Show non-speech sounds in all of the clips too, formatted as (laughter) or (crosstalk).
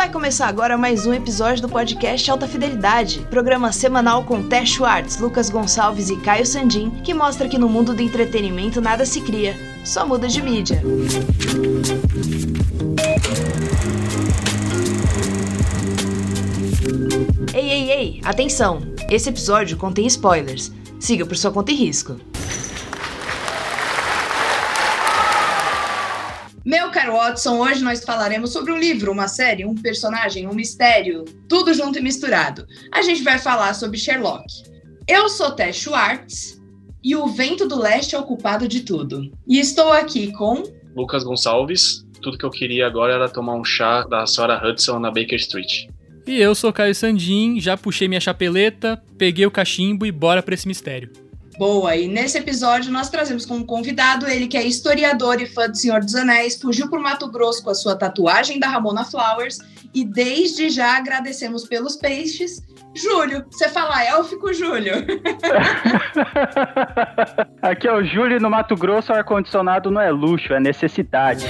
Vai começar agora mais um episódio do podcast Alta Fidelidade, programa semanal com Té Schwartz, Lucas Gonçalves e Caio Sandin, que mostra que no mundo do entretenimento nada se cria, só muda de mídia. Ei, ei, ei, atenção! Esse episódio contém spoilers. Siga por sua conta e risco. Watson, hoje nós falaremos sobre um livro, uma série, um personagem, um mistério, tudo junto e misturado. A gente vai falar sobre Sherlock. Eu sou Tess Schwartz e o vento do leste é o culpado de tudo. E estou aqui com Lucas Gonçalves. Tudo que eu queria agora era tomar um chá da Sarah Hudson na Baker Street. E eu sou Caio Sandin, já puxei minha chapeleta, peguei o cachimbo e bora pra esse mistério. Boa, e nesse episódio nós trazemos como convidado ele que é historiador e fã do Senhor dos Anéis, fugiu pro Mato Grosso com a sua tatuagem da Ramona Flowers e desde já agradecemos pelos peixes. Júlio, você fala élfico, Júlio? (laughs) Aqui é o Júlio no Mato Grosso, ar-condicionado não é luxo, é necessidade.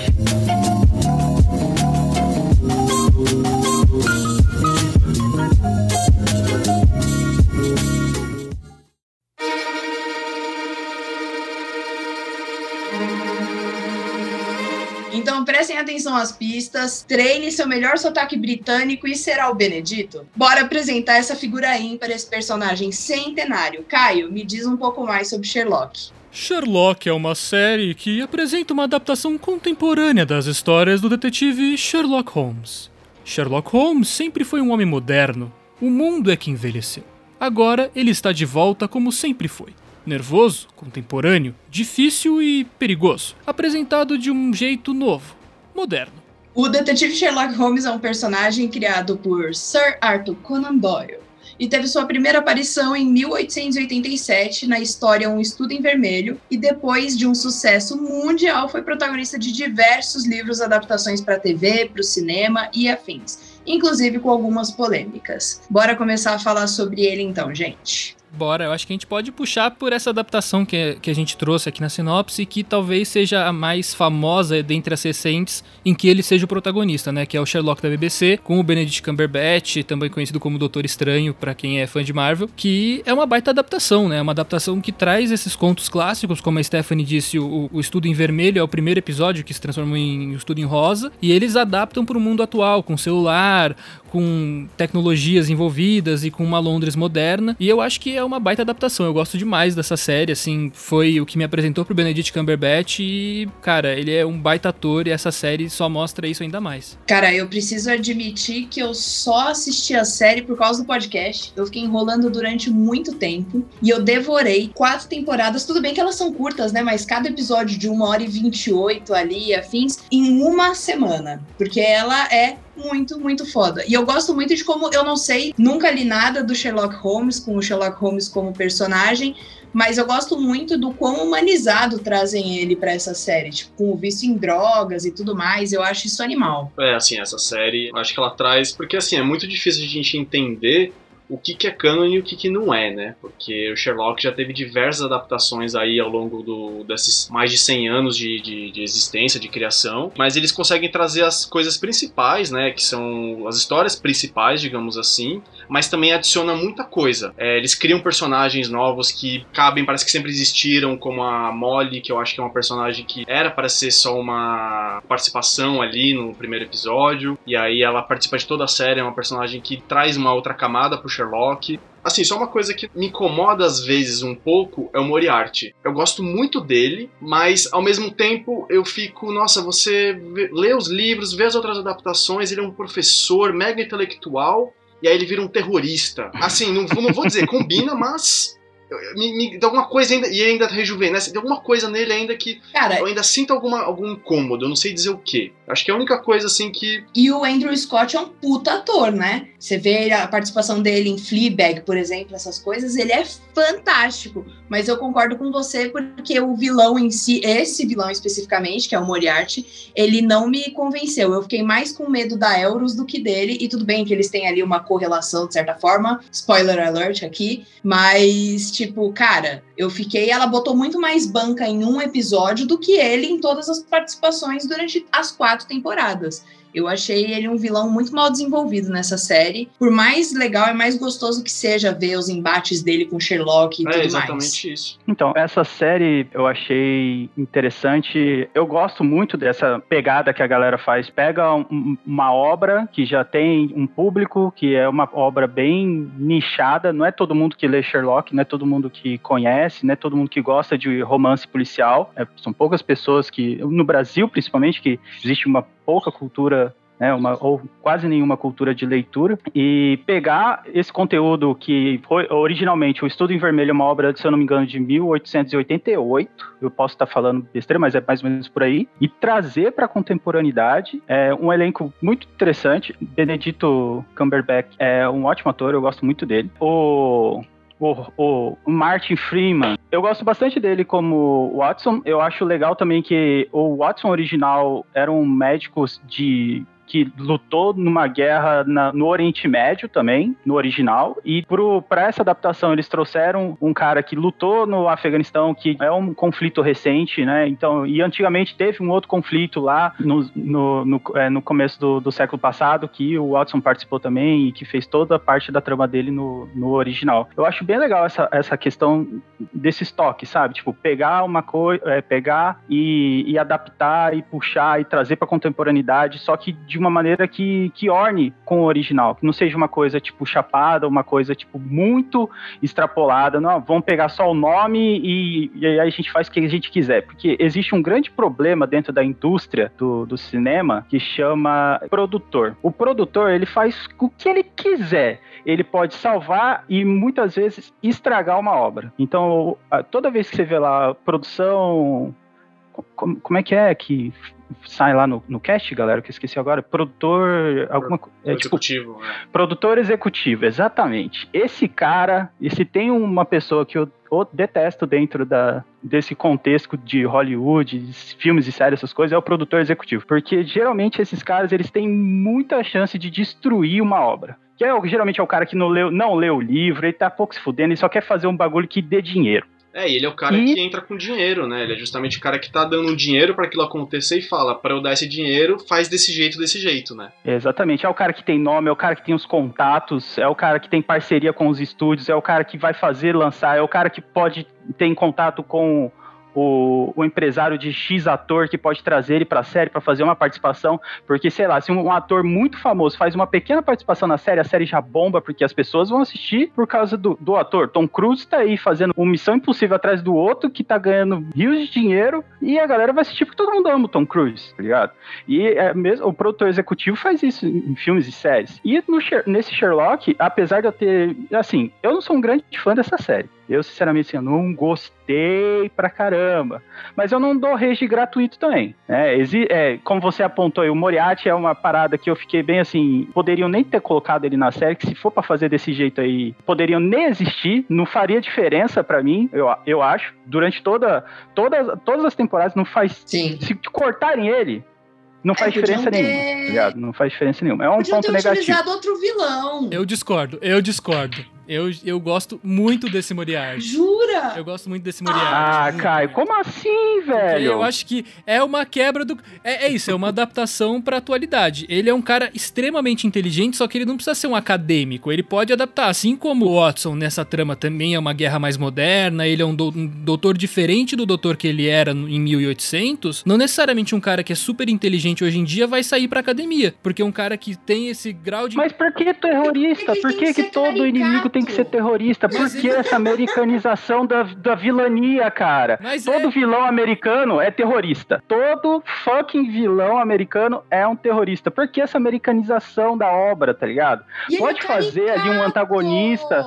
Então prestem atenção às pistas, treine seu melhor sotaque britânico e será o Benedito. Bora apresentar essa figura ímpar, esse personagem centenário. Caio, me diz um pouco mais sobre Sherlock. Sherlock é uma série que apresenta uma adaptação contemporânea das histórias do detetive Sherlock Holmes. Sherlock Holmes sempre foi um homem moderno. O mundo é que envelheceu. Agora ele está de volta como sempre foi nervoso, contemporâneo, difícil e perigoso, apresentado de um jeito novo, moderno. O detetive Sherlock Holmes é um personagem criado por Sir Arthur Conan Doyle e teve sua primeira aparição em 1887 na história Um Estudo em Vermelho e depois de um sucesso mundial foi protagonista de diversos livros, adaptações para TV, para o cinema e afins, inclusive com algumas polêmicas. Bora começar a falar sobre ele então, gente. Bora, eu acho que a gente pode puxar por essa adaptação que, que a gente trouxe aqui na sinopse, que talvez seja a mais famosa dentre as recentes, em que ele seja o protagonista, né? Que é o Sherlock da BBC, com o Benedict Cumberbatch, também conhecido como Doutor Estranho, para quem é fã de Marvel, que é uma baita adaptação, né? Uma adaptação que traz esses contos clássicos, como a Stephanie disse, o, o Estudo em Vermelho é o primeiro episódio que se transformou em Estudo em Rosa, e eles adaptam para o mundo atual, com celular, com tecnologias envolvidas e com uma Londres moderna. E eu acho que é uma baita adaptação. Eu gosto demais dessa série, assim, foi o que me apresentou pro Benedict Cumberbatch e, cara, ele é um baita ator e essa série só mostra isso ainda mais. Cara, eu preciso admitir que eu só assisti a série por causa do podcast. Eu fiquei enrolando durante muito tempo e eu devorei quatro temporadas. Tudo bem que elas são curtas, né? Mas cada episódio de uma hora e vinte e oito ali, afins, em uma semana. Porque ela é muito, muito foda. E eu gosto muito de como eu não sei, nunca li nada do Sherlock Holmes, com o Sherlock Holmes como personagem, mas eu gosto muito do quão humanizado trazem ele para essa série, tipo, com o vício em drogas e tudo mais, eu acho isso animal. É, assim, essa série, acho que ela traz, porque assim, é muito difícil a gente entender o que, que é canon e o que, que não é, né? Porque o Sherlock já teve diversas adaptações aí ao longo do, desses mais de 100 anos de, de, de, existência, de criação, mas eles conseguem trazer as coisas principais, né? Que são as histórias principais, digamos assim, mas também adiciona muita coisa. É, eles criam personagens novos que cabem, parece que sempre existiram, como a Molly, que eu acho que é uma personagem que era para ser só uma participação ali no primeiro episódio, e aí ela participa de toda a série, é uma personagem que traz uma outra camada pro Sherlock. Assim, só uma coisa que me incomoda às vezes um pouco é o Moriarty. Eu gosto muito dele, mas ao mesmo tempo eu fico, nossa, você vê, lê os livros, vê as outras adaptações, ele é um professor mega intelectual, e aí ele vira um terrorista. Assim, não, não vou dizer combina, mas me, me dá alguma coisa ainda, e ainda rejuvenesce, tem alguma coisa nele ainda que Cara, eu ainda sinto alguma, algum incômodo, eu não sei dizer o que. Acho que é a única coisa assim que. E o Andrew Scott é um puta ator, né? Você vê a participação dele em Fleabag, por exemplo, essas coisas, ele é fantástico. Mas eu concordo com você porque o vilão em si, esse vilão especificamente, que é o Moriarty, ele não me convenceu. Eu fiquei mais com medo da Elros do que dele. E tudo bem que eles têm ali uma correlação, de certa forma. Spoiler alert aqui. Mas, tipo, cara, eu fiquei. Ela botou muito mais banca em um episódio do que ele em todas as participações durante as quatro temporadas. Eu achei ele um vilão muito mal desenvolvido nessa série. Por mais legal e mais gostoso que seja ver os embates dele com Sherlock e É tudo exatamente mais. isso. Então, essa série eu achei interessante. Eu gosto muito dessa pegada que a galera faz. Pega um- uma obra que já tem um público, que é uma obra bem nichada. Não é todo mundo que lê Sherlock, não é todo mundo que conhece, não é todo mundo que gosta de romance policial. É, são poucas pessoas que, no Brasil principalmente, que existe uma pouca cultura né, uma, ou quase nenhuma cultura de leitura, e pegar esse conteúdo que foi originalmente o Estudo em Vermelho, uma obra, se eu não me engano, de 1888, eu posso estar falando besteira, mas é mais ou menos por aí, e trazer para a contemporaneidade é um elenco muito interessante. Benedito Cumberbatch é um ótimo ator, eu gosto muito dele. O o, o Martin Freeman. Eu gosto bastante dele como Watson. Eu acho legal também que o Watson original era um médico de que lutou numa guerra na- no Oriente Médio também, no original. E para essa adaptação eles trouxeram um cara que lutou no Afeganistão, que é um conflito recente, né? Então, e antigamente teve um outro conflito lá no, no, no, é, no começo do, do século passado que o Watson participou também e que fez toda a parte da trama dele no, no original. Eu acho bem legal essa, essa questão desse estoque, sabe? Tipo, pegar uma coisa, é, pegar e, e adaptar e puxar e trazer para contemporaneidade, só que de uma maneira que, que orne com o original, que não seja uma coisa tipo chapada, uma coisa tipo muito extrapolada, não, vamos pegar só o nome e, e aí a gente faz o que a gente quiser, porque existe um grande problema dentro da indústria do, do cinema que chama produtor. O produtor, ele faz o que ele quiser, ele pode salvar e muitas vezes estragar uma obra. Então, toda vez que você vê lá produção. Como, como é que é que sai lá no, no cast, galera? Que eu esqueci agora. Produtor. Alguma é, tipo, executivo. né? Produtor executivo, exatamente. Esse cara, e se tem uma pessoa que eu, eu detesto dentro da, desse contexto de Hollywood, de filmes e séries, essas coisas, é o produtor executivo. Porque geralmente esses caras, eles têm muita chance de destruir uma obra. Que é, geralmente é o cara que não leu, não leu o livro, ele tá pouco se fudendo, ele só quer fazer um bagulho que dê dinheiro. É, e ele é o cara E- que entra com dinheiro, né? Ele é justamente o cara que tá dando dinheiro pra aquilo acontecer e fala, pra eu dar esse dinheiro, faz desse jeito, desse jeito, né? Exatamente. É o cara que tem nome, é o cara que tem os contatos, é o cara que tem parceria com os estúdios, é o cara que vai fazer lançar, é o cara que pode ter em contato com o, o empresário de X ator que pode trazer ele pra série pra fazer uma participação. Porque, sei lá, se um, um ator muito famoso faz uma pequena participação na série, a série já bomba, porque as pessoas vão assistir por causa do, do ator. Tom Cruise tá aí fazendo uma missão impossível atrás do outro, que tá ganhando rios de dinheiro, e a galera vai assistir porque todo mundo ama o Tom Cruise, tá ligado? E é mesmo, o produtor executivo faz isso em filmes e séries. E no nesse Sherlock, apesar de eu ter. Assim, eu não sou um grande fã dessa série. Eu, sinceramente, assim, eu não gostei pra caramba. Mas eu não dou rage gratuito também. Né? Exi- é, como você apontou aí, o Moriarty é uma parada que eu fiquei bem assim. Poderiam nem ter colocado ele na série, que se for pra fazer desse jeito aí, poderiam nem existir. Não faria diferença pra mim, eu, eu acho. Durante toda, todas, todas as temporadas, não faz Sim. se cortarem ele, não faz É, diferença ter- nenhuma. tá? Não faz diferença nenhuma. É um Podiam ponto ter negativo. utilizado outro vilão. Eu discordo, eu discordo. Eu, eu gosto muito desse Moriarty. Jura? Eu gosto muito desse Moriarty. Ah, muito, Caio, muito. como assim, velho? Eu acho que é uma quebra do. É, é isso, é uma adaptação pra atualidade. Ele é um cara extremamente inteligente, só que ele não precisa ser um acadêmico. Ele pode adaptar. Assim como o Watson nessa trama também é uma guerra mais moderna, ele é um, dou- um doutor diferente do doutor que ele era em 1800. Não necessariamente um cara que é super inteligente hoje em dia vai sair pra academia. Porque um cara que tem esse grau de. Mas por que terrorista? Por que que, que todo inimigo tem que ser terrorista? Por Mas que ele- essa americanização da, da vilania, cara? Mas Todo é. vilão americano é terrorista. Todo fucking vilão americano é um terrorista. Por que essa americanização da obra, tá ligado? E Pode é fazer ali um antagonista.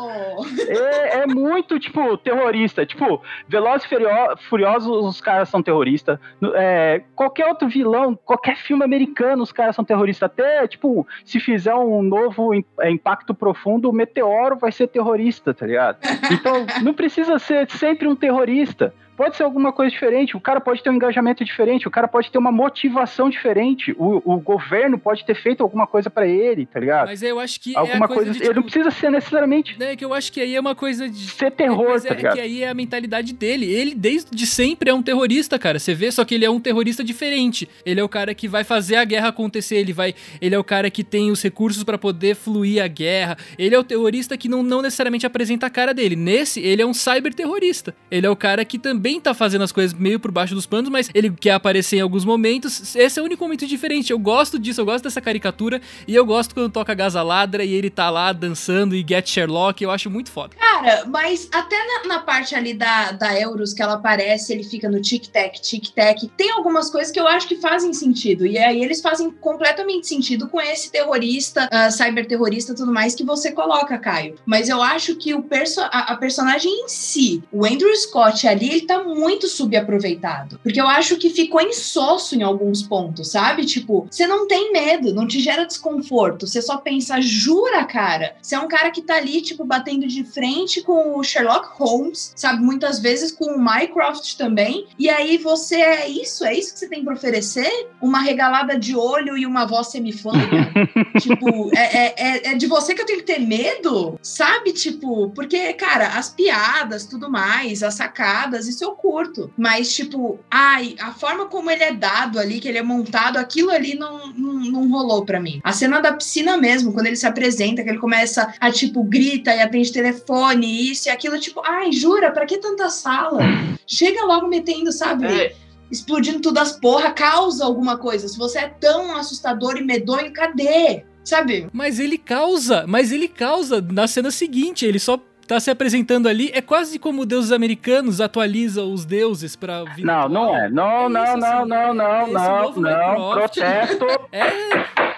É, é muito, tipo, terrorista. Tipo, Velozes e Furio- Furiosos, os caras são terroristas. É, qualquer outro vilão, qualquer filme americano, os caras são terroristas. Até, tipo, se fizer um novo é, Impacto Profundo, o Meteoro vai ser terrorista, tá ligado? (laughs) Então, não precisa ser sempre um terrorista. Pode ser alguma coisa diferente, o cara pode ter um engajamento diferente, o cara pode ter uma motivação diferente, o, o governo pode ter feito alguma coisa para ele, tá ligado? Mas eu acho que alguma é coisa, coisa de, ele não tipo, precisa ser necessariamente né, que eu acho que aí é uma coisa de ser terror, Mas tá é, ligado? que aí é a mentalidade dele. Ele, desde sempre, é um terrorista, cara. Você vê, só que ele é um terrorista diferente. Ele é o cara que vai fazer a guerra acontecer. Ele vai. Ele é o cara que tem os recursos pra poder fluir a guerra. Ele é o terrorista que não, não necessariamente apresenta a cara dele. Nesse, ele é um cyber-terrorista. Ele é o cara que também tá fazendo as coisas meio por baixo dos panos, mas ele quer aparecer em alguns momentos. Esse é o único momento diferente. Eu gosto disso, eu gosto dessa caricatura. E eu gosto quando toca Gasaladra e ele tá lá dançando e Get Sherlock. Eu acho muito foda. Cara, mas até na, na parte ali da, da Euros que ela aparece, ele fica no tic-tac, tic-tac. Tem algumas coisas que eu acho que fazem sentido. E aí eles fazem completamente sentido com esse terrorista, uh, cyber-terrorista tudo mais que você coloca, Caio. Mas eu acho que o perso a, a personagem em si, o Andrew Scott ali, ele tá muito subaproveitado. Porque eu acho que ficou insosso em alguns pontos, sabe? Tipo, você não tem medo, não te gera desconforto. Você só pensa, jura, cara? Você é um cara que tá ali, tipo, batendo de frente com o Sherlock Holmes, sabe? Muitas vezes com o Mycroft também. E aí você é isso? É isso que você tem pra oferecer? Uma regalada de olho e uma voz semifônica? (laughs) tipo, é, é, é, é de você que eu tenho que ter medo? Sabe? Tipo, porque, cara, as piadas, tudo mais, as sacadas, isso eu curto. Mas, tipo, ai, a forma como ele é dado ali, que ele é montado, aquilo ali não, não, não rolou pra mim. A cena da piscina mesmo, quando ele se apresenta, que ele começa a, tipo, grita e atende telefone, isso e aquilo, tipo, ai, jura, pra que tanta sala? Chega logo metendo, sabe? É, Explodindo tudo as porra, causa alguma coisa. Se você é tão assustador e medonho, cadê? Sabe? Mas ele causa, mas ele causa na cena seguinte, ele só tá se apresentando ali, é quase como deuses americanos atualizam os deuses pra vida Não, não é. Não, É não, isso, não, assim, não, é não, esse não, não. Mycroft. Protesto. (laughs) É.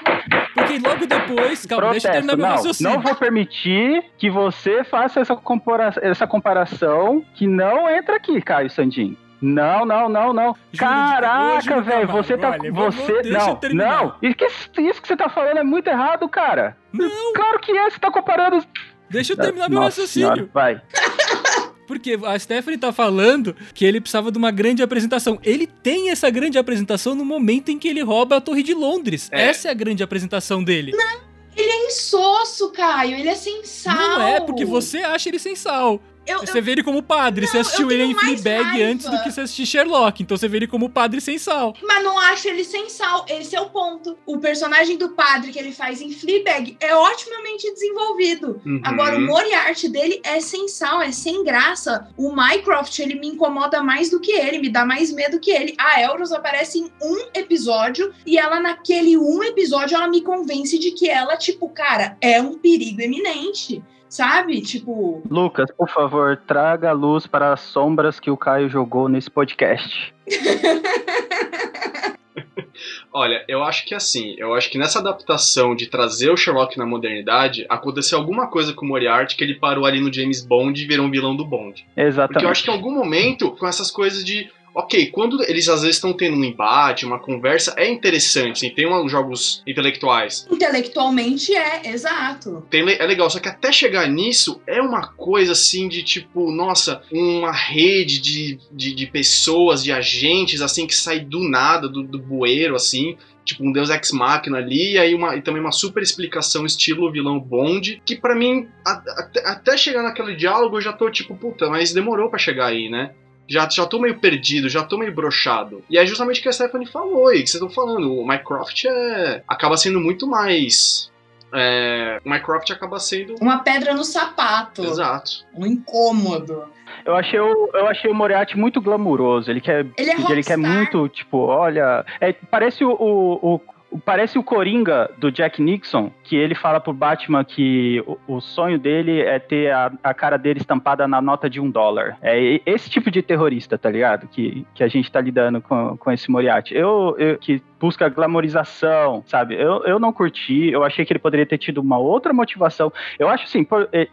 Porque logo depois, calma, deixa eu Protesto. terminar meu Não, raciocínio. não vou permitir que você faça essa, compara essa comparação que não entra aqui, Caio Sandin. Não, não, não, não. Juro Caraca, velho, você tá. olha, você. deixa eu Não, terminar. não. Isso que, isso que você tá falando é muito errado, cara. Não. Claro que é, você tá comparando. Deixa eu terminar meu Nossa raciocínio. senhora, vai. Porque a Stephanie tá falando que ele precisava de uma grande apresentação. Ele tem essa grande apresentação no momento em que ele rouba a Torre de Londres. É. Essa é a grande apresentação dele. Ele é insosso, Caio. Ele é sem sal. Não é porque você acha ele sem sal. Eu, Você vê ele como padre. você Não, assistiu eu ele em Fleabag raiva. antes do que você assistir Sherlock. Então você vê ele como padre sem sal. Mas não acho ele sem sal. Esse é o ponto. O personagem do padre que ele faz em Fleabag é otimamente desenvolvido. Uhum. Agora, o Moriarty dele é sem sal, é sem graça. O Mycroft, ele me incomoda mais do que ele, me dá mais medo que ele. A Elros aparece em um episódio e ela, naquele um episódio, ela me convence de que ela, tipo, cara, é um perigo eminente. Sabe? Tipo, Lucas, por favor, traga a luz para as sombras que o Caio jogou nesse podcast. (laughs) Olha, eu acho que assim, eu acho que nessa adaptação de trazer o Sherlock na modernidade, aconteceu alguma coisa com o Moriarty que ele parou ali no James Bond e virou um vilão do Bond. Exatamente. Porque eu acho que em algum momento, com essas coisas de. Ok, quando eles às vezes estão tendo um embate, uma conversa, é interessante, assim, tem uns jogos intelectuais. intelectualmente é, exato. Tem é legal, só que até chegar nisso é uma coisa assim de tipo, nossa, uma rede de, de, de pessoas, de agentes, assim, que sai do nada, do, do bueiro, assim. Tipo, um Deus Ex Machina ali, e aí uma, e também uma super explicação estilo vilão Bond, que pra mim, a- até, até chegar naquele diálogo, eu já tô tipo, puta, mas demorou pra chegar aí, né? Já, já tô meio perdido, já tô meio brochado. E é justamente o que a Stephanie falou e que vocês estão falando. O Mycroft é, acaba sendo muito mais. É, o Mycroft acaba sendo. Uma pedra no sapato. Exato. Um incômodo. Eu achei o, eu achei o Moriarty muito glamuroso. Ele quer, Ele é ele quer muito, tipo, olha. é, parece o, o, o- Parece o Coringa do Jack Nixon, que ele fala pro Batman que o, o sonho dele é ter a, a cara dele estampada na nota de um dólar. É esse tipo de terrorista, tá ligado? Que, que a gente tá lidando com, com esse Moriarty. Eu, eu que busca glamorização, sabe? Eu, eu não curti, eu achei que ele poderia ter tido uma outra motivação. Eu acho assim,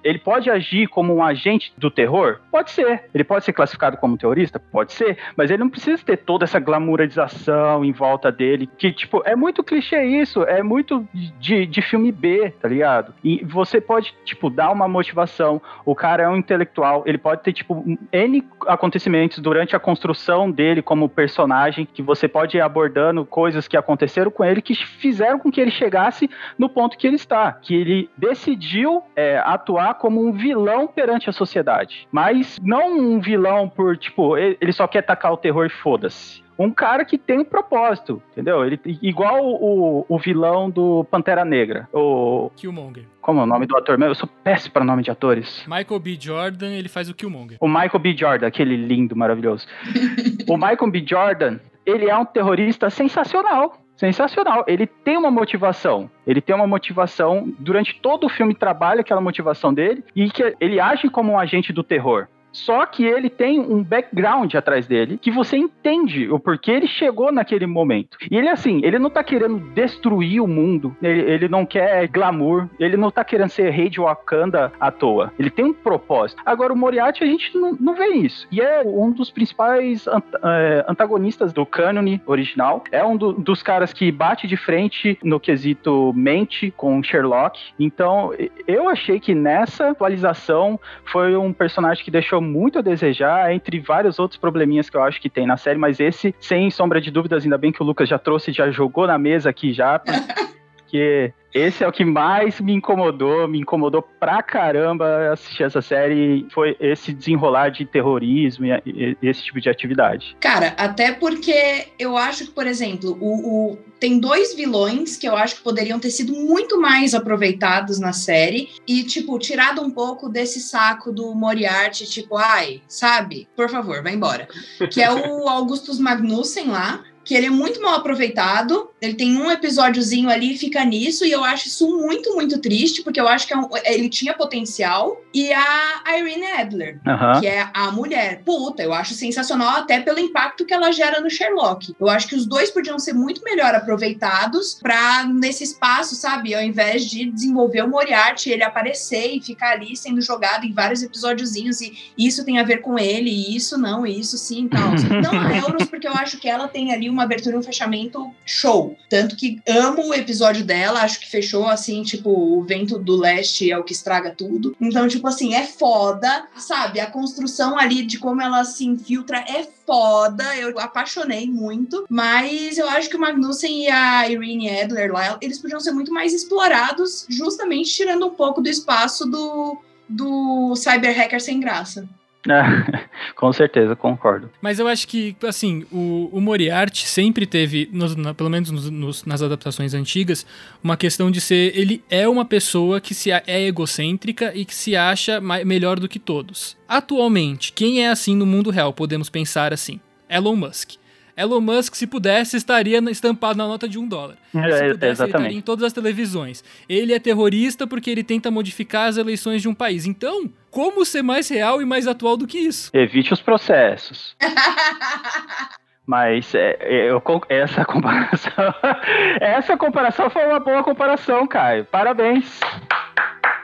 ele pode agir como um agente do terror? Pode ser. Ele pode ser classificado como terrorista? Pode ser. Mas ele não precisa ter toda essa glamorização em volta dele, que, tipo, é muito clichê isso, é muito de, de filme B, tá ligado? E você pode, tipo, dar uma motivação. O cara é um intelectual, ele pode ter, tipo, N acontecimentos durante a construção dele como personagem, que você pode ir abordando coisas que aconteceram com ele que fizeram com que ele chegasse no ponto que ele está, que ele decidiu é, atuar como um vilão perante a sociedade. Mas não um vilão por, tipo, ele só quer tacar o terror e foda-se um cara que tem um propósito, entendeu? Ele igual o, o vilão do Pantera Negra, o Killmonger. Como é o nome do ator mesmo? Eu sou péssimo para nome de atores. Michael B. Jordan, ele faz o Killmonger. O Michael B. Jordan, aquele lindo, maravilhoso. (laughs) o Michael B. Jordan, ele é um terrorista sensacional. Sensacional. Ele tem uma motivação. Ele tem uma motivação. Durante todo o filme trabalha aquela motivação dele e que ele age como um agente do terror. Só que ele tem um background atrás dele que você entende o porquê ele chegou naquele momento. E ele, assim, ele não tá querendo destruir o mundo, ele, ele não quer glamour, ele não tá querendo ser rei de Wakanda à toa. Ele tem um propósito. Agora, o Moriarty, a gente não, não vê isso. E é um dos principais é, antagonistas do cânone original. É um do, dos caras que bate de frente no quesito mente com Sherlock. Então, eu achei que nessa atualização foi um personagem que deixou muito a desejar, entre vários outros probleminhas que eu acho que tem na série, mas esse, sem sombra de dúvidas, ainda bem que o Lucas já trouxe, já jogou na mesa aqui já, (laughs) porque esse é o que mais me incomodou, me incomodou pra caramba assistir essa série, foi esse desenrolar de terrorismo e, esse tipo de atividade. Cara, até porque eu acho que, por exemplo, o, o, tem dois vilões que eu acho que poderiam ter sido muito mais aproveitados na série e, tipo, tirado um pouco desse saco do Moriarty, tipo, ai, sabe? Por favor, vai embora. Que é o (laughs) Augustus Magnussen lá, que ele é muito mal aproveitado. Ele tem um episódiozinho ali e fica nisso, e eu acho isso muito, muito triste, porque eu acho que é um, ele tinha potencial. E a Irene Adler, uhum. que é a mulher. Puta, eu acho sensacional, até pelo impacto que ela gera no Sherlock. Eu acho que os dois podiam ser muito melhor aproveitados para nesse espaço, sabe? Ao invés de desenvolver o Moriarty, ele aparecer e ficar ali sendo jogado em vários episódiozinhos, e isso tem a ver com ele, e isso não, e isso sim, tal. (laughs) não a Euros, porque eu acho que ela tem ali uma abertura e um fechamento show. Tanto que amo o episódio dela, acho que fechou assim, tipo, o vento do leste é o que estraga tudo. Então, tipo assim, é foda, sabe? A construção ali de como ela se infiltra é foda, eu apaixonei muito, mas eu acho que o Magnussen e a Irene Adler lá, eles podiam ser muito mais explorados, justamente tirando um pouco do espaço do, do cyber hacker sem graça. (laughs) com certeza, concordo. Mas eu acho que, assim, o, o Moriarty sempre teve, nos, na, pelo menos nos, nos, nas adaptações antigas, uma questão de ser. Ele é uma pessoa que se é egocêntrica e que se acha mais, melhor do que todos. Atualmente, quem é assim no mundo real? Podemos pensar assim: Elon Musk. Elon Musk, se pudesse, estaria estampado na nota de um dólar. É, se pudesse, exatamente. ele estaria em todas as televisões. Ele é terrorista porque ele tenta modificar as eleições de um país. Então, como ser mais real e mais atual do que isso? Evite os processos. (laughs) Mas é, é, eu, essa comparação. (laughs) essa comparação foi uma boa comparação, Caio. Parabéns.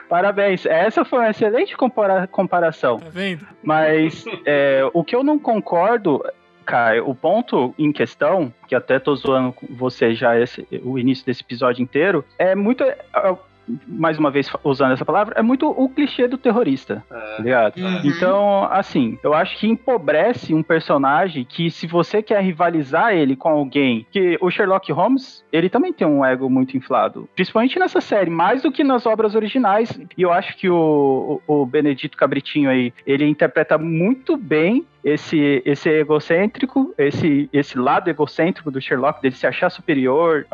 Parabéns. Essa foi uma excelente compara comparação. Tá vendo? Mas é, o que eu não concordo Caio, o ponto em questão, que até tô zoando você já esse, o início desse episódio inteiro, é muito mais uma vez usando essa palavra, é muito o clichê do terrorista, é. ligado? Uhum. Então, assim, eu acho que empobrece um personagem que se você quer rivalizar ele com alguém, que o Sherlock Holmes, ele também tem um ego muito inflado, principalmente nessa série, mais do que nas obras originais, e eu acho que o, o, o Benedito Cabritinho aí, ele interpreta muito bem esse, esse egocêntrico, esse, esse lado egocêntrico do Sherlock, dele se achar superior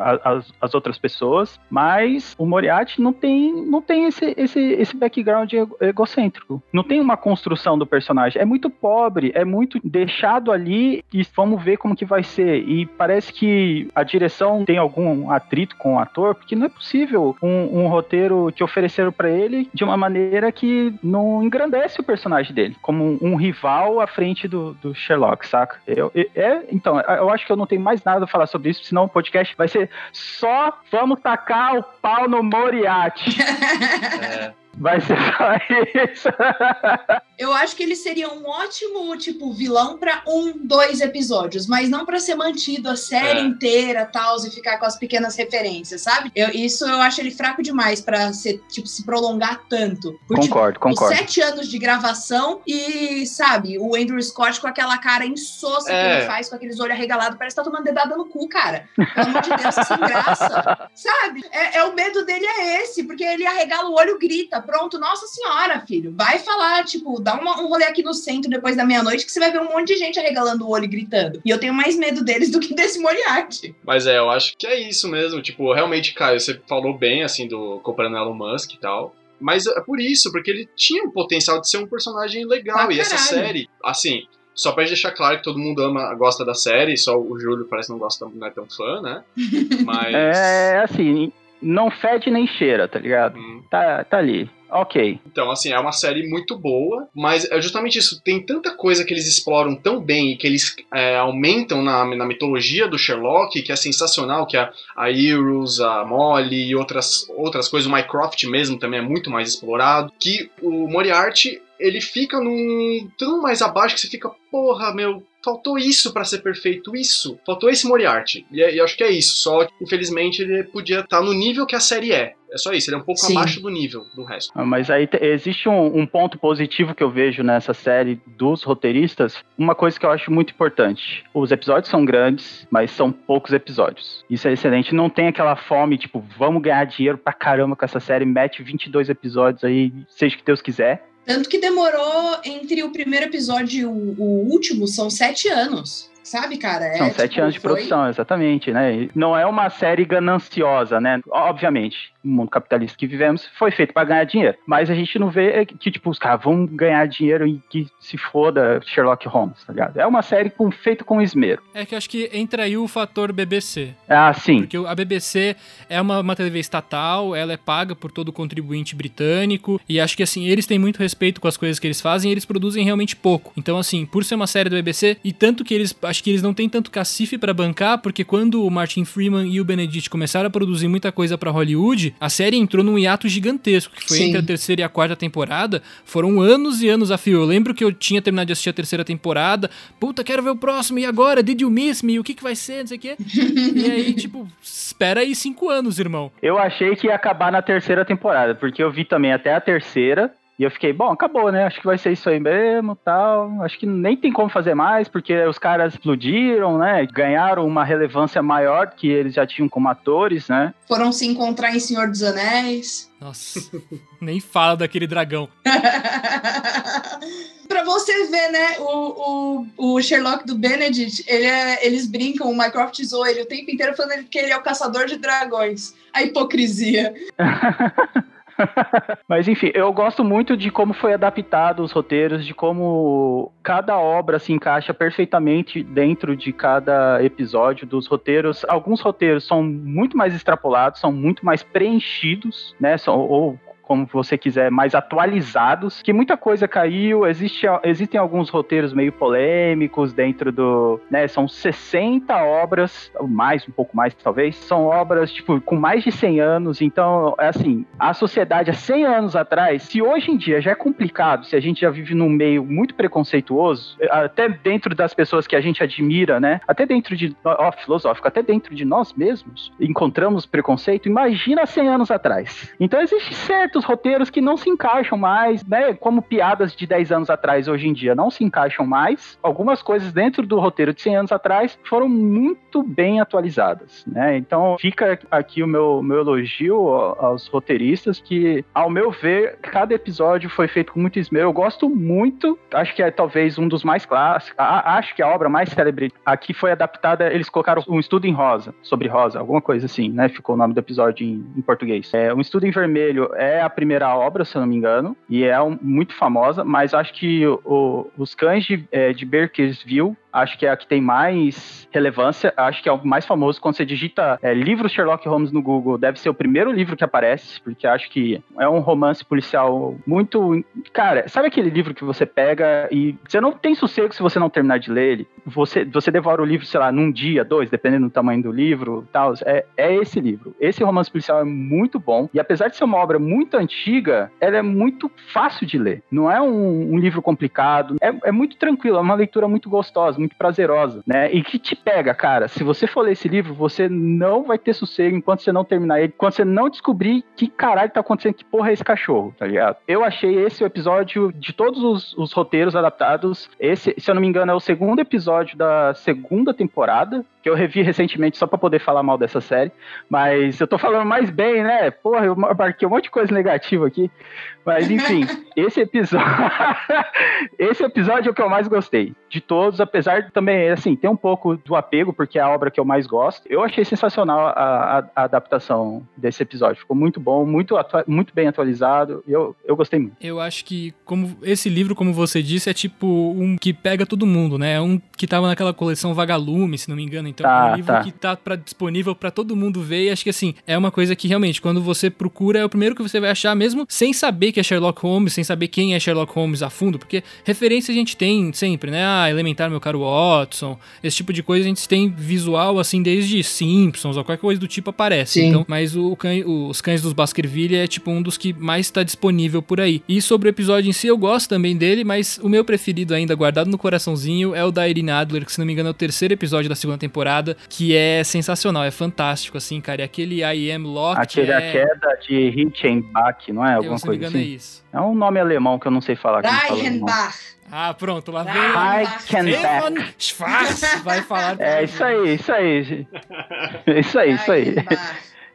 às outras pessoas, mas o Moriarty não tem, não tem esse, esse, esse background egocêntrico. Não tem uma construção do personagem. É muito pobre, é muito deixado ali e vamos ver como que vai ser. E parece que a direção tem algum atrito com o ator, porque não é possível um, um roteiro que ofereceram para ele de uma maneira que não engrandece o personagem dele, como um, um rival à frente do, do Sherlock, saca? Eu, eu, é, então, eu acho que eu não tenho mais nada a falar sobre isso, senão o podcast vai ser só vamos tacar o pau no Moriarty. (laughs) é. Vai ser só isso. (laughs) Eu acho que ele seria um ótimo, tipo, vilão para um, dois episódios, mas não para ser mantido a série É. inteira, tal, e ficar com as pequenas referências, sabe? Eu, isso eu acho ele fraco demais para ser, tipo, se prolongar tanto. Por, tipo, Concordo, concordo. os sete anos de gravação e, sabe, o Andrew Scott com aquela cara insossa que É. ele faz, com aqueles olhos arregalados, parece que tá tomando dedada no cu, cara. Pelo amor de Deus, sem graça. (laughs) Sabe? É, é o medo dele é esse, porque ele arregala o olho, grita, pronto, nossa senhora, filho, vai falar, tipo, dá uma- um rolê aqui no centro depois da meia-noite que você vai ver um monte de gente arregalando o olho e gritando. E eu tenho mais medo deles do que desse Moriarty. Mas é, eu acho que é isso mesmo. Tipo, realmente, Caio, você falou bem, assim, do comparando Elon Musk e tal. Mas é por isso, porque ele tinha o potencial de ser um personagem legal. Pra e essa série, assim, só pra deixar claro que todo mundo ama, gosta da série, só o Júlio parece que não gosta, não é tão fã, né? (laughs) Mas. É assim, não fede nem cheira, tá ligado? Hum. Tá, tá ali. Ok. Então, assim, é uma série muito boa, mas é justamente isso. Tem tanta coisa que eles exploram tão bem e que eles é, aumentam na, na mitologia do Sherlock, que é sensacional, que a, a Heroes, a Molly e outras, outras coisas, o Mycroft mesmo também é muito mais explorado, que o Moriarty, ele fica num tão mais abaixo que você fica, porra, meu, faltou isso pra ser perfeito, isso. Faltou esse Moriarty. E, é- e acho que é isso. Só que, infelizmente, ele podia estar no nível que a série é. É só isso, ele é um pouco Sim. abaixo do nível do resto. Ah, Mas aí te- existe um, um ponto positivo que eu vejo nessa série dos roteiristas. Uma coisa que eu acho muito importante. Os episódios são grandes, mas são poucos episódios. Isso é excelente. Não tem aquela fome, tipo, vamos ganhar dinheiro pra caramba com essa série, mete 22 episódios aí, seja o que Deus quiser. Tanto que demorou entre o primeiro episódio e o, o último, são sete anos. Sabe, cara? É, São sete tipo, anos de foi- produção, exatamente, né? E Não é uma série gananciosa, né? Obviamente, no mundo capitalista que vivemos, foi feito para ganhar dinheiro. Mas a gente não vê que, tipo, os caras vão ganhar dinheiro e que se foda Sherlock Holmes, tá ligado? É uma série com, feita com esmero. É que eu acho que entra aí o fator BBC. Ah, sim. Porque a BBC é uma, uma TV estatal, ela é paga por todo contribuinte britânico, e acho que assim, eles têm muito respeito com as coisas que eles fazem e eles produzem realmente pouco. Então, assim, por ser uma série da BBC, e tanto que eles acho que eles não têm tanto cacife pra bancar, porque quando o Martin Freeman e o Benedict começaram a produzir muita coisa pra Hollywood, a série entrou num hiato gigantesco, que foi Sim. entre a terceira e a quarta temporada. Foram anos e anos a fio. Eu lembro que eu tinha terminado de assistir a terceira temporada. Puta, quero ver o próximo. E agora? Did you miss me? O que, que vai ser? Não sei o quê. (laughs) E aí, tipo, espera aí cinco anos, irmão. Eu achei que ia acabar na terceira temporada, porque eu vi também até a terceira. E eu fiquei, bom, acabou, né? Acho que vai ser isso aí mesmo, tal. Acho que nem tem como fazer mais, porque os caras explodiram, né? Ganharam uma relevância maior que eles já tinham como atores, né? Foram se encontrar em Senhor dos Anéis. (laughs) Nossa, nem fala daquele dragão. (laughs) pra você ver, né? O, o, o Sherlock do Benedict, ele é- eles brincam, o Mycroft zoa ele o tempo inteiro falando que ele é o caçador de dragões. A hipocrisia. (laughs) (laughs) Mas enfim, eu gosto muito de como foi adaptado os roteiros, de como cada obra se encaixa perfeitamente dentro de cada episódio dos roteiros. Alguns roteiros são muito mais extrapolados, são muito mais preenchidos, né? São, ou como você quiser, mais atualizados, que muita coisa caiu, existe, existem alguns roteiros meio polêmicos dentro do, né, são 60 obras, mais, um pouco mais talvez, são obras, tipo, com mais de 100 anos, então, é assim, a sociedade há 100 anos atrás, se hoje em dia já é complicado, se a gente já vive num meio muito preconceituoso, até dentro das pessoas que a gente admira, né, até dentro de, ó, filosófico, até dentro de nós mesmos, encontramos preconceito, imagina 100 anos atrás. Então, existe certo certos roteiros que não se encaixam mais, né? Como piadas de 10 anos atrás hoje em dia não se encaixam mais. Algumas coisas dentro do roteiro de 100 anos atrás foram muito bem atualizadas, né? Então fica aqui o meu, meu elogio aos roteiristas que, ao meu ver, cada episódio foi feito com muito esmero. Eu gosto muito, acho que é talvez um dos mais clássicos, acho que a obra mais célebre aqui foi adaptada, eles colocaram um estudo em rosa, sobre rosa, alguma coisa assim, né? Ficou o nome do episódio em, em português. É, um estudo em vermelho é a primeira obra, se eu não me engano, e é um, muito famosa, mas acho que o, os cães de, é, de Berkersville acho que é a que tem mais relevância, acho que é o mais famoso. Quando você digita é, livro Sherlock Holmes no Google, deve ser o primeiro livro que aparece, porque acho que é um romance policial muito. Cara, sabe aquele livro que você pega e você não tem sossego se você não terminar de ler ele? Você, você devora o livro, sei lá, num dia, dois, dependendo do tamanho do livro tal. É, é esse livro. Esse romance policial é muito bom. E apesar de ser uma obra muito antiga, ela é muito fácil de ler. Não é um, um livro complicado. É, é muito tranquilo, é uma leitura muito gostosa, muito prazerosa, né? E que te pega, cara. Se você for ler esse livro, você não vai ter sossego enquanto você não terminar ele, enquanto você não descobrir que caralho tá acontecendo, que porra é esse cachorro, tá ligado? Eu achei esse o episódio de todos os, os roteiros adaptados. Esse, se eu não me engano, é o segundo episódio da segunda temporada, que eu revi recentemente só para poder falar mal dessa série. Mas eu tô falando mais bem, né? Porra, eu marquei um monte de coisa negativa aqui. Mas enfim, (laughs) esse episódio. (laughs) esse episódio é o que eu mais gostei de todos, apesar de também, assim, ter um pouco do apego, porque é a obra que eu mais gosto. Eu achei sensacional a, a, a adaptação desse episódio. Ficou muito bom, muito, muito bem atualizado. Eu, eu gostei muito. Eu acho que, como esse livro, como você disse, é tipo um que pega todo mundo, né? É um que tava naquela coleção Vagalume, se não me engano. Então, tá, é um livro tá. que tá pra, disponível para todo mundo ver. E acho que, assim, é uma coisa que realmente, quando você procura, é o primeiro que você vai achar, mesmo sem saber que é Sherlock Holmes, sem saber quem é Sherlock Holmes a fundo, porque referência a gente tem sempre, né? Ah, Elementar, meu caro Watson, esse tipo de coisa a gente tem visual, assim, desde Simpsons ou qualquer coisa do tipo aparece. Sim. Então, mas o, os Cães dos Baskerville é, tipo, um dos que mais está disponível por aí. E sobre o episódio em si, eu gosto também dele, mas o meu preferido ainda, guardado no coraçãozinho, é o da Irene Adler, que se não me engano é o terceiro episódio da segunda temporada, que é sensacional, é fantástico, assim, cara. E aquele I Am Locked Aquele é... a queda de Hitchenbach, não é? Alguma eu, se coisa me engano, assim? é isso. É um nome alemão que eu não sei falar. Reichenbach. Ah, pronto, lá vem. Reichenbach. Schwarz vai falar. É isso aí, isso aí. (laughs) Isso aí, isso aí.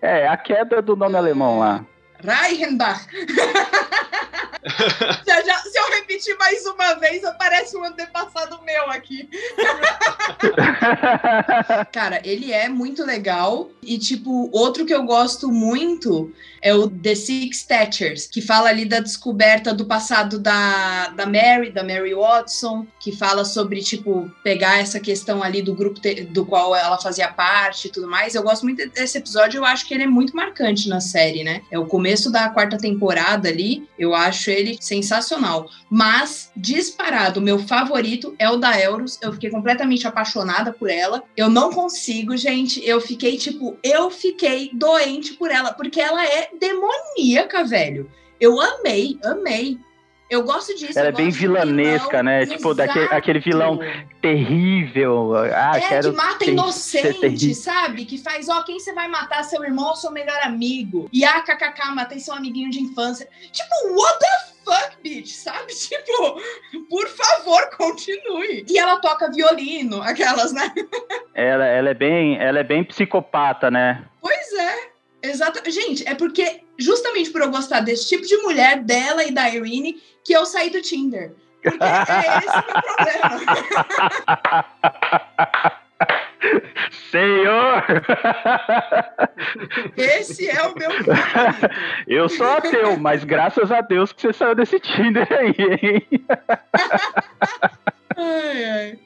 É, a queda do nome alemão lá. Reichenbach. (laughs) (laughs) já, já, se eu repetir mais uma vez, aparece um antepassado meu aqui. (laughs) Cara, ele é muito legal. E, tipo, outro que eu gosto muito é o The Six Thatchers, que fala ali da descoberta do passado da, da Mary, da Mary Watson, que fala sobre, tipo, pegar essa questão ali do grupo do qual ela fazia parte e tudo mais. Eu gosto muito desse episódio, eu acho que ele é muito marcante na série, né? É o começo da quarta temporada ali, eu acho ele sensacional. Mas, disparado, meu favorito é o da Euros. Eu fiquei completamente apaixonada por ela. Eu não consigo, gente. Eu fiquei, tipo, eu fiquei doente por ela, porque ela é demoníaca, velho. Eu amei, amei. Eu gosto disso. Ela é bem vilanesca, né? Exato. Tipo, daquele aquele vilão terrível. Ah, é, quero que mata inocente, sabe? Que faz, ó, quem você vai matar? Seu irmão ou seu melhor amigo? E ah, kkk, matei seu amiguinho de infância. Tipo, what the fuck, bitch? Sabe? (laughs) Tipo, por favor, continue. E ela toca violino, aquelas, né? Ela, ela, é, bem, ela é bem psicopata, né? Pois é. Exato. Gente, é porque justamente por eu gostar desse tipo de mulher, dela e da Irene, que eu saí do Tinder. Porque é esse o meu problema. (laughs) Senhor! Esse é o meu favorito. (laughs) Eu sou ateu, mas graças a Deus que você saiu desse Tinder aí, hein? (laughs) ai, ai.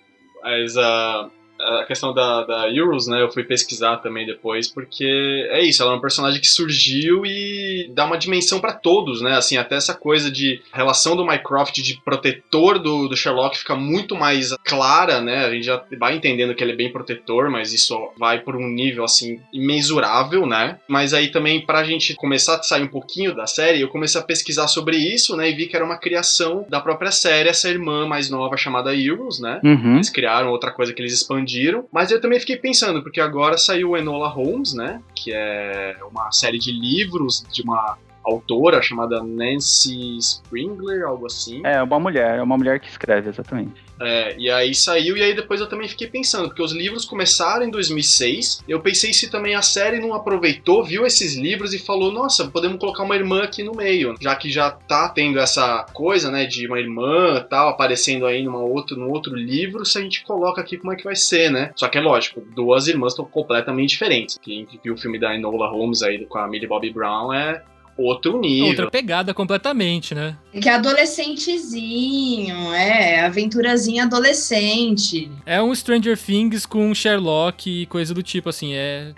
Mas uh, a questão da, da Euros, né? Eu fui pesquisar também depois, porque é isso, ela é um personagem que surgiu e dá uma dimensão para todos, né? Assim, até essa coisa de relação do Mycroft de protetor do, do Sherlock fica muito mais clara, né? A gente já vai entendendo que ele é bem protetor, mas isso vai por um nível, assim, imensurável, né? Mas aí também, pra gente começar a sair um pouquinho da série, eu comecei a pesquisar sobre isso, né? E vi que era uma criação da própria série, essa irmã mais nova chamada Euros, né? Uhum. Eles criaram outra coisa que eles expandiram Mas eu também fiquei pensando, porque agora saiu o Enola Holmes, né? Que é uma série de livros de uma autora chamada Nancy Springler, algo assim. É, uma mulher, é uma mulher que escreve, exatamente. É, e aí saiu, e aí depois eu também fiquei pensando, porque os livros começaram em 2006, eu pensei se também a série não aproveitou, viu esses livros e falou, nossa, podemos colocar uma irmã aqui no meio, já que já tá tendo essa coisa, né, de uma irmã tal, aparecendo aí numa outro, num outro livro, se a gente coloca aqui como é que vai ser, né? Só que é lógico, duas irmãs estão completamente diferentes. Quem viu o filme da Enola Holmes aí com a Millie Bobby Brown é outro nível. Outra pegada completamente, né? Que é adolescentezinho, é, aventurazinha adolescente. É um Stranger Things com Sherlock e coisa do tipo, assim, é é,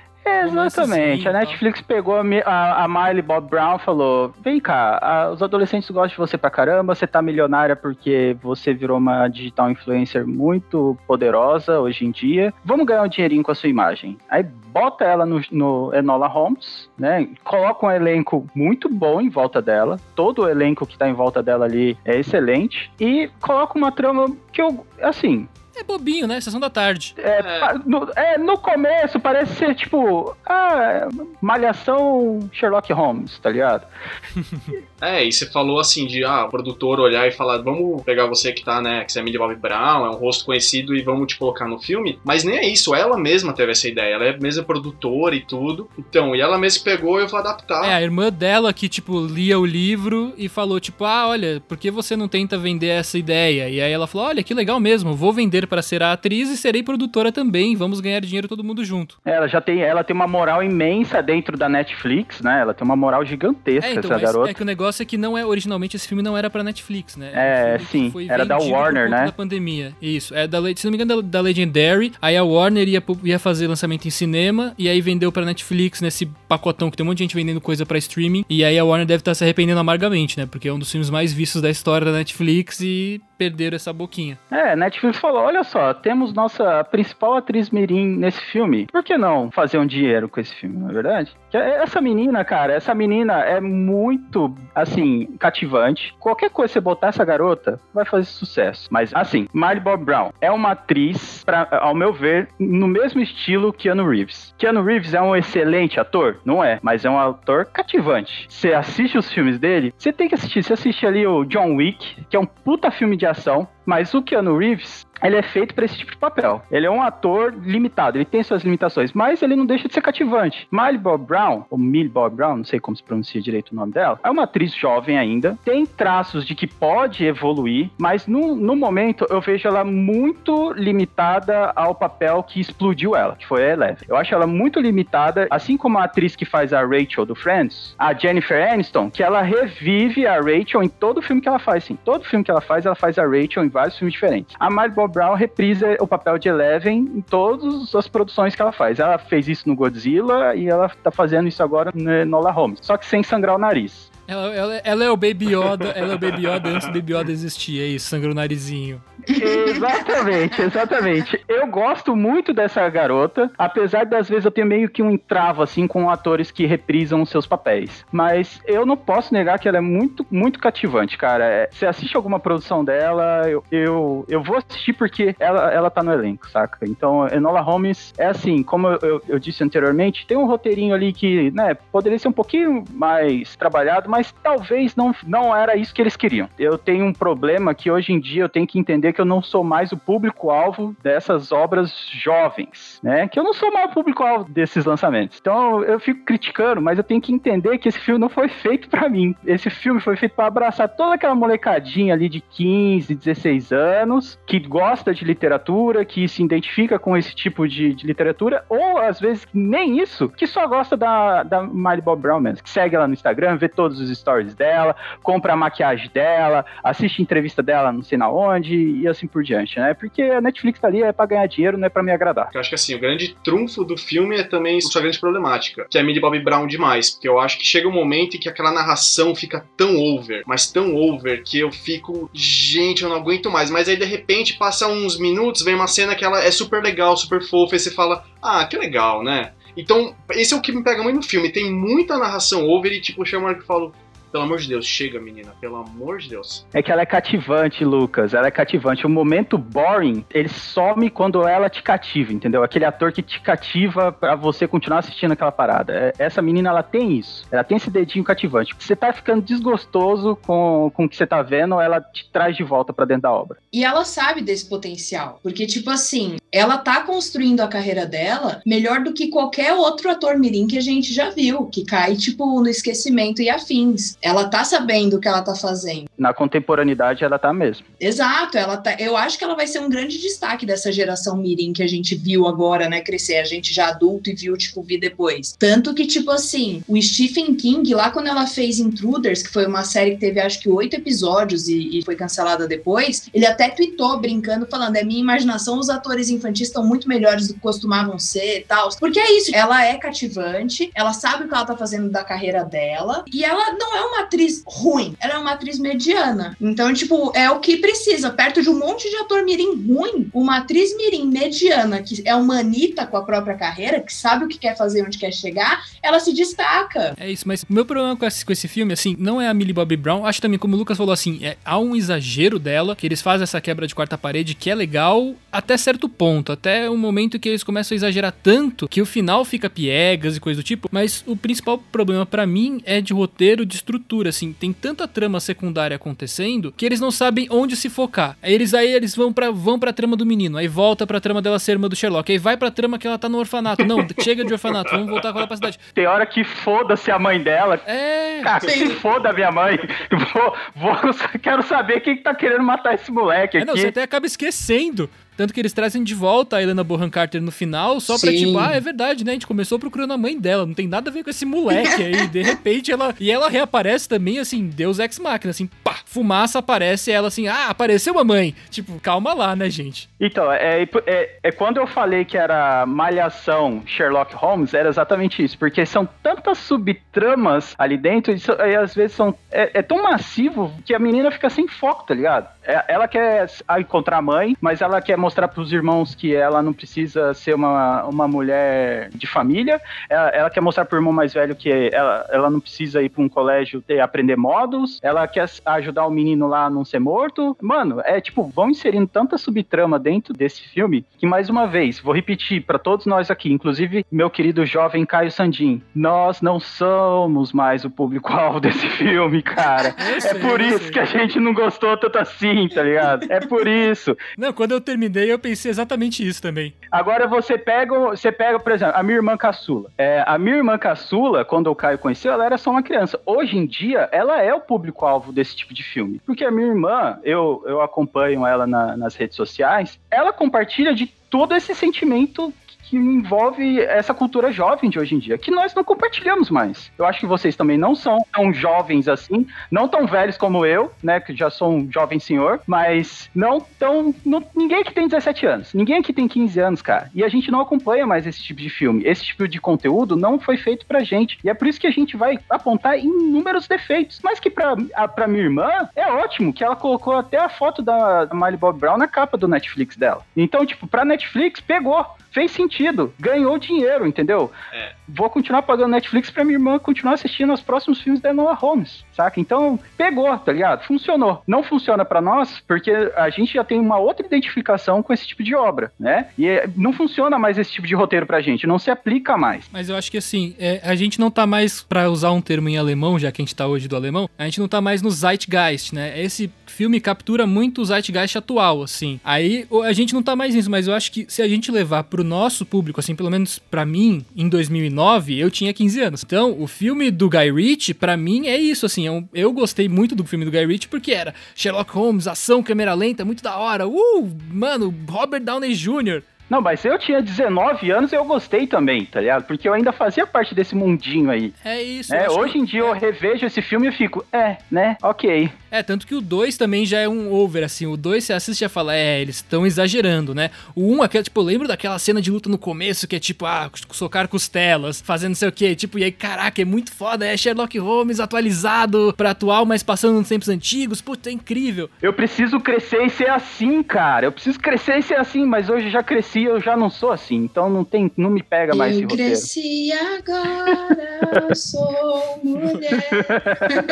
exatamente. A Netflix pegou a, a, a Miley Bob Brown e falou: Vem cá, a, os adolescentes gostam de você pra caramba, você tá milionária porque você virou uma digital influencer muito poderosa hoje em dia. Vamos ganhar um dinheirinho com a sua imagem. Aí bota ela no, no Enola Holmes, né? Coloca um elenco muito bom em volta dela. Todo o elenco que tá em volta dela ali é excelente. E coloca uma trama que eu, assim, é bobinho, né? Sessão da tarde. É, é. No, é, no começo parece ser tipo. Ah, malhação Sherlock Holmes, tá ligado? (laughs) é, e você falou assim de ah, o produtor olhar e falar, vamos pegar você que tá, né? Que você é Millie Bobby Brown, é um rosto conhecido e vamos te colocar no filme. Mas nem é isso, ela mesma teve essa ideia. Ela é mesma produtora e tudo. Então, e ela mesma pegou e eu vou adaptar. É, a irmã dela que, tipo, lia o livro e falou, tipo, ah, olha, por que você não tenta vender essa ideia? E aí ela falou, olha, que legal mesmo, vou vender para ser a atriz e serei produtora também. Vamos ganhar dinheiro todo mundo junto. Ela já tem, ela tem uma moral imensa dentro da Netflix, né? Ela tem uma moral gigantesca, é, então, essa garota. É que o negócio é que não é originalmente esse filme não era para Netflix, né? É, sim. Era da Warner, né? Da pandemia. Isso. É da, se não me engano, da, da Legendary. Aí a Warner ia, ia fazer lançamento em cinema e aí vendeu para Netflix nesse pacotão que tem um monte de gente vendendo coisa para streaming. E aí a Warner deve estar tá se arrependendo amargamente, né? Porque é um dos filmes mais vistos da história da Netflix e perderam essa boquinha. É, Netflix falou: olha só, temos nossa principal atriz Mirim nesse filme. Por que não fazer um dinheiro com esse filme, não é verdade? Essa menina, cara, essa menina é muito, assim, cativante. Qualquer coisa que você botar essa garota, vai fazer sucesso. Mas, assim, Miley Bob Brown é uma atriz, pra, ao meu ver, no mesmo estilo que Keanu Reeves. Keanu Reeves é um excelente ator? Não é, mas é um ator cativante. Você assiste os filmes dele, você tem que assistir. Você assiste ali o John Wick, que é um puta filme de ação, mas o Keanu Reeves, ele é feito para esse tipo de papel. Ele é um ator limitado, ele tem suas limitações, mas ele não deixa de ser cativante. Miley Bob Brown, ou Millie Bob Brown, não sei como se pronuncia direito o nome dela, é uma atriz jovem ainda, tem traços de que pode evoluir, mas no, no momento eu vejo ela muito limitada ao papel que explodiu ela, que foi a Eleven. Eu acho ela muito limitada, assim como a atriz que faz a Rachel do Friends, a Jennifer Aniston, que ela revive a Rachel em todo filme que ela faz, sim. Todo filme que ela faz, ela faz a Rachel em vários filmes diferentes. A Miley Bob Brown reprisa o papel de Eleven em todas as produções que ela faz. Ela fez isso no Godzilla e ela tá fazendo isso agora no Nola Holmes, só que sem sangrar o nariz. Ela, ela, ela, é o Baby Yoda, ela é o Baby Yoda antes do Baby Yoda existir, é isso, sangra o narizinho. Exatamente, exatamente. Eu gosto muito dessa garota, apesar das vezes eu ter meio que um entravo assim com atores que reprisam seus papéis. Mas eu não posso negar que ela é muito, muito cativante, cara. É, você assiste alguma produção dela, eu, eu, eu vou assistir porque ela, ela tá no elenco, saca? Então, Enola Holmes é assim, como eu, eu, eu disse anteriormente, tem um roteirinho ali que, né, poderia ser um pouquinho mais trabalhado, mas talvez não, não era isso que eles queriam. Eu tenho um problema que hoje em dia eu tenho que entender que eu não sou mais o público-alvo dessas obras jovens, né? Que eu não sou mais o público-alvo desses lançamentos. Então eu fico criticando, mas eu tenho que entender que esse filme não foi feito para mim. Esse filme foi feito para abraçar toda aquela molecadinha ali de 15, 16 anos, que gosta de literatura, que se identifica com esse tipo de, de literatura, ou às vezes nem isso, que só gosta da, da Miley Bob Brown mesmo, que segue ela no Instagram, vê todos os stories dela, compra a maquiagem dela, assiste entrevista dela não sei na onde, e assim por diante, né? Porque a Netflix tá ali é pra ganhar dinheiro, não é pra me agradar. Eu acho que assim, o grande trunfo do filme é também sua grande problemática, que é a Millie Bobby Brown demais, porque eu acho que chega um momento em que aquela narração fica tão over, mas tão over, que eu fico, gente, eu não aguento mais. Mas aí de repente passa uns minutos, vem uma cena que ela é super legal, super fofa, e você fala, ah, que legal, né? Então, esse é o que me pega muito no filme. Tem muita narração over e, tipo, chama que eu falo, pelo amor de Deus, chega, menina. Pelo amor de Deus. É que ela é cativante, Lucas. Ela é cativante. O momento boring, ele some quando ela te cativa, entendeu? Aquele ator que te cativa para você continuar assistindo aquela parada. É, essa menina, ela tem isso. Ela tem esse dedinho cativante. Você tá ficando desgostoso com, com o que você tá vendo, ela te traz de volta para dentro da obra. E ela sabe desse potencial. Porque, tipo assim, ela tá construindo a carreira dela melhor do que qualquer outro ator mirim que a gente já viu, que cai, tipo, no esquecimento e afins. Ela tá sabendo o que ela tá fazendo. Na contemporaneidade ela tá mesmo. Exato, ela tá. Eu acho que ela vai ser um grande destaque dessa geração Mirim que a gente viu agora, né, crescer. A gente já adulto e viu, tipo, vir depois. Tanto que, tipo assim, o Stephen King, lá quando ela fez Intruders, que foi uma série que teve acho que oito episódios e, e foi cancelada depois, ele até tweetou brincando, falando: é minha imaginação, os atores infantis estão muito melhores do que costumavam ser e tal. Porque é isso, ela é cativante, ela sabe o que ela tá fazendo da carreira dela, e ela não é uma atriz ruim, ela é uma atriz mediana. Então, tipo, é o que precisa. Perto de um monte de ator mirim ruim, uma atriz mirim mediana, que é uma com a própria carreira, que sabe o que quer fazer, onde quer chegar, ela se destaca. É isso, mas o meu problema com esse, com esse filme, assim, não é a Millie Bobby Brown, acho também, como o Lucas falou, assim, é, há um exagero dela, que eles fazem essa quebra de quarta parede, que é legal até certo ponto, até o momento que eles começam a exagerar tanto, que o final fica piegas e coisa do tipo, mas o principal problema para mim é de roteiro, de estrutura, assim, tem tanta trama secundária acontecendo, que eles não sabem onde se focar. Aí eles aí eles vão pra, vão pra trama do menino, aí volta pra trama dela ser irmã do Sherlock, aí vai pra trama que ela tá no orfanato. Não, (laughs) chega de orfanato, vamos voltar com ela pra cidade. Tem hora que foda-se a mãe dela. É. Cara, que se foda a minha mãe. (laughs) Vou, vou, (laughs) quero saber quem que tá querendo matar esse moleque É, aqui. não, você até acaba esquecendo. Tanto que eles trazem de volta a Helena Bonham Carter no final, só pra Sim. tipo, ah, é verdade, né? A gente começou procurando a mãe dela, não tem nada a ver com esse moleque aí. De repente ela. E ela reaparece também, assim, Deus Ex Machina, assim, pá, fumaça aparece ela assim, ah, apareceu a mãe. Tipo, calma lá, né, gente? Então, é, é, é quando eu falei que era Malhação Sherlock Holmes, era exatamente isso, porque são tantas subtramas ali dentro, e, e às vezes são. É, é tão massivo que a menina fica sem foco, tá ligado? É- ela quer encontrar a mãe, mas ela quer mostrar pros irmãos que ela não precisa ser uma, uma mulher de família, ela, ela quer mostrar pro irmão mais velho que ela, ela não precisa ir pra um colégio ter, aprender modos, ela quer ajudar o menino lá a não ser morto. Mano, é tipo, vão inserindo tanta subtrama dentro desse filme que, mais uma vez, vou repetir pra todos nós aqui, inclusive meu querido jovem Caio Sandin, nós não somos mais o público-alvo (laughs) desse filme, cara. É por isso que a gente não gostou tanto assim, tá ligado? É por isso. Não, quando eu terminei, eu pensei exatamente isso também. Agora você pega, você pega, por exemplo, a minha irmã caçula. É, a minha irmã caçula, quando o Caio conheceu, ela era só uma criança. Hoje em dia, ela é o público-alvo desse tipo de filme. Porque a minha irmã, eu, eu acompanho ela na- nas redes sociais, ela compartilha de todo esse sentimento que envolve essa cultura jovem de hoje em dia, que nós não compartilhamos mais. Eu acho que vocês também não são tão jovens assim, não tão velhos como eu, né, que já sou um jovem senhor, mas não tão... não- ninguém aqui tem 17 anos, ninguém aqui tem 15 anos, cara. E a gente não acompanha mais esse tipo de filme. Esse tipo de conteúdo não foi feito pra gente. E é por isso que a gente vai apontar inúmeros defeitos. Mas que pra, a, pra minha irmã, é ótimo que ela colocou até a foto da, da Miley Bob Brown na capa do Netflix dela. Então, tipo, pra Netflix, pegou. Fez sentido, ganhou dinheiro, entendeu? É. Vou continuar pagando Netflix pra minha irmã continuar assistindo os próximos filmes da Enola Holmes, saca? Então, pegou, tá ligado? Funcionou. Não funciona pra nós porque a gente já tem uma outra identificação com esse tipo de obra, né? E é, não funciona mais esse tipo de roteiro pra gente, não se aplica mais. Mas eu acho que assim, é, a gente não tá mais, pra usar um termo em alemão, já que a gente tá hoje do alemão, a gente não tá mais no Zeitgeist, né? Esse filme captura muito o Zeitgeist atual, assim. Aí o- a gente não tá mais nisso, mas eu acho que se a gente levar pro nosso público, assim, pelo menos pra mim, em 2009, eu tinha 15 anos. Então, o filme do Guy Ritchie, pra mim, é isso, assim. Eu, eu gostei muito do filme do Guy Ritchie porque era Sherlock Holmes, ação, câmera lenta, muito da hora. Uh, mano, Robert Downey Jr. Não, mas eu tinha 19 anos e eu gostei também, tá ligado? Porque eu ainda fazia parte desse mundinho aí. É isso. eu É, acho que- hoje em dia eu revejo esse filme e fico, é, né, ok. É, tanto que o 2 também já é um over, assim. O 2 você assiste e já fala, é, eles estão exagerando, né? O 1, um, aquela, tipo, eu lembro daquela cena de luta no começo, que é tipo, ah, socar costelas, fazendo não sei o quê. Tipo, e aí, caraca, é muito foda, é Sherlock Holmes atualizado pra atual, mas passando nos tempos antigos. Putz, é incrível. Eu preciso crescer e ser assim, cara. Eu preciso crescer e ser assim, mas hoje eu já cresci, eu já não sou assim. Então não tem, não me pega mais esse Eu roteiro. cresci agora, eu sou mulher.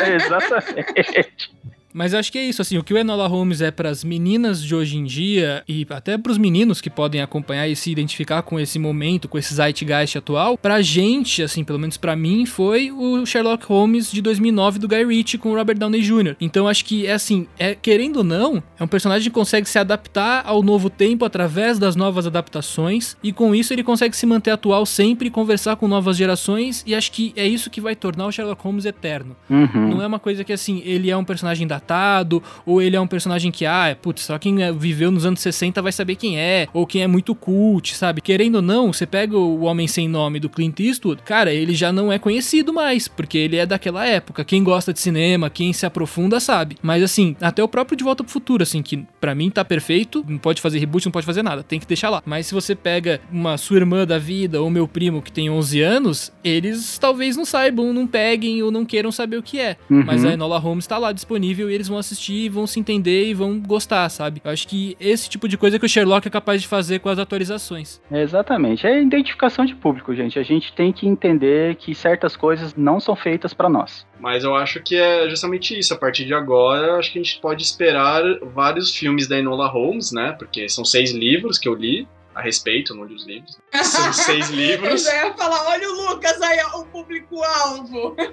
(laughs) Exatamente. Mas eu acho que é isso, assim, o que o Enola Holmes é para as meninas de hoje em dia e até para os meninos que podem acompanhar e se identificar com esse momento, com esse zeitgeist atual, pra gente, assim, pelo menos para mim, foi o Sherlock Holmes de 2009 do Guy Ritchie com o Robert Downey Jr. Então acho que é assim, é querendo ou não, é um personagem que consegue se adaptar ao novo tempo através das novas adaptações e com isso ele consegue se manter atual sempre, conversar com novas gerações e acho que é isso que vai tornar o Sherlock Holmes eterno. Uhum. Não é uma coisa que assim, ele é um personagem datado ou ele é um personagem que ah, putz, só quem é, viveu nos anos 60 vai saber quem é, ou quem é muito cult, sabe? Querendo ou não, você pega o Homem Sem Nome do Clint Eastwood, cara, ele já não é conhecido mais, porque ele é daquela época. Quem gosta de cinema, quem se aprofunda sabe. Mas assim, até o próprio De Volta pro Futuro, assim, que para mim tá perfeito, não pode fazer reboot, não pode fazer nada, tem que deixar lá. Mas se você pega uma sua irmã da vida ou meu primo que tem 11 anos, eles talvez não saibam, não peguem ou não queiram saber o que é. Uhum. Mas a Enola Holmes tá lá disponível e eles vão assistir, vão se entender e vão gostar, sabe? Eu acho que esse tipo de coisa que o Sherlock é capaz de fazer com as atualizações. Exatamente. É identificação de público, gente. A gente tem que entender que certas coisas não são feitas para nós. Mas eu acho que é justamente isso. A partir de agora, acho que a gente pode esperar vários filmes da Enola Holmes, né? Porque são seis livros que eu li a respeito, eu não li os livros. São seis (laughs) Eu livros. já ia falar, olha o Lucas aí, o público-alvo. (laughs)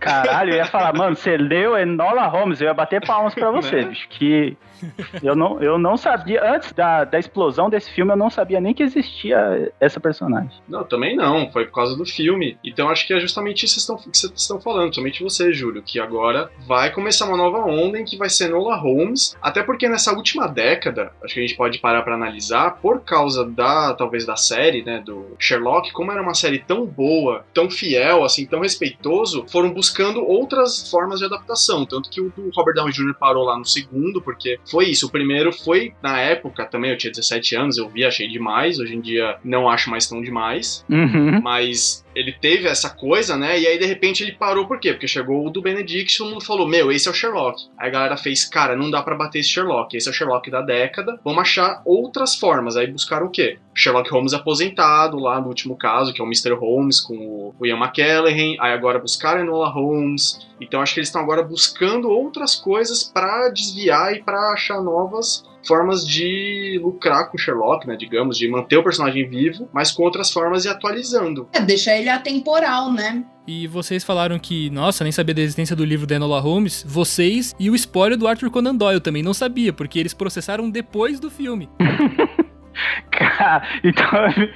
Caralho, eu ia falar, mano, você leu Enola Holmes, eu ia bater palmas pra você, Né? bicho. Que eu não, eu não sabia, antes da, da explosão desse filme, eu não sabia nem que existia essa personagem. Não, também não, foi por causa do filme. Então acho que é justamente isso que vocês estão- falando, somente você, Júlio, que agora vai começar uma nova onda em que vai ser Nola Holmes, até porque nessa última década, acho que a gente pode parar pra analisar, por causa da, talvez da série, né, do Sherlock, como era uma série tão boa, tão fiel, assim, tão respeitoso, foram buscando outras formas de adaptação, tanto que o do Robert Downey Jr. parou lá no segundo, porque foi isso, o primeiro foi, na época, também eu tinha 17 anos, eu vi, achei demais, hoje em dia não acho mais tão demais, Uhum. mas ele teve essa coisa, né? E aí de repente ele parou por quê? Porque chegou o do Benedict e todo mundo falou: Meu, esse é o Sherlock. Aí a galera fez: Cara, não dá pra bater esse Sherlock. Esse é o Sherlock da década. Vamos achar outras formas. Aí buscaram o quê? Sherlock Holmes aposentado, lá no último caso, que é o Mr. Holmes com o Ian McKellen. Aí agora buscaram Enola Holmes. Então acho que eles estão agora buscando outras coisas pra desviar e pra achar novas formas de lucrar com o Sherlock, né, digamos, de manter o personagem vivo, mas com outras formas e atualizando. É, deixa ele atemporal, né? E vocês falaram que, nossa, nem sabia da existência do livro da Enola Holmes. Vocês e o spoiler do Arthur Conan Doyle também não sabia, porque eles processaram depois do filme. (laughs) Cara, então eu me,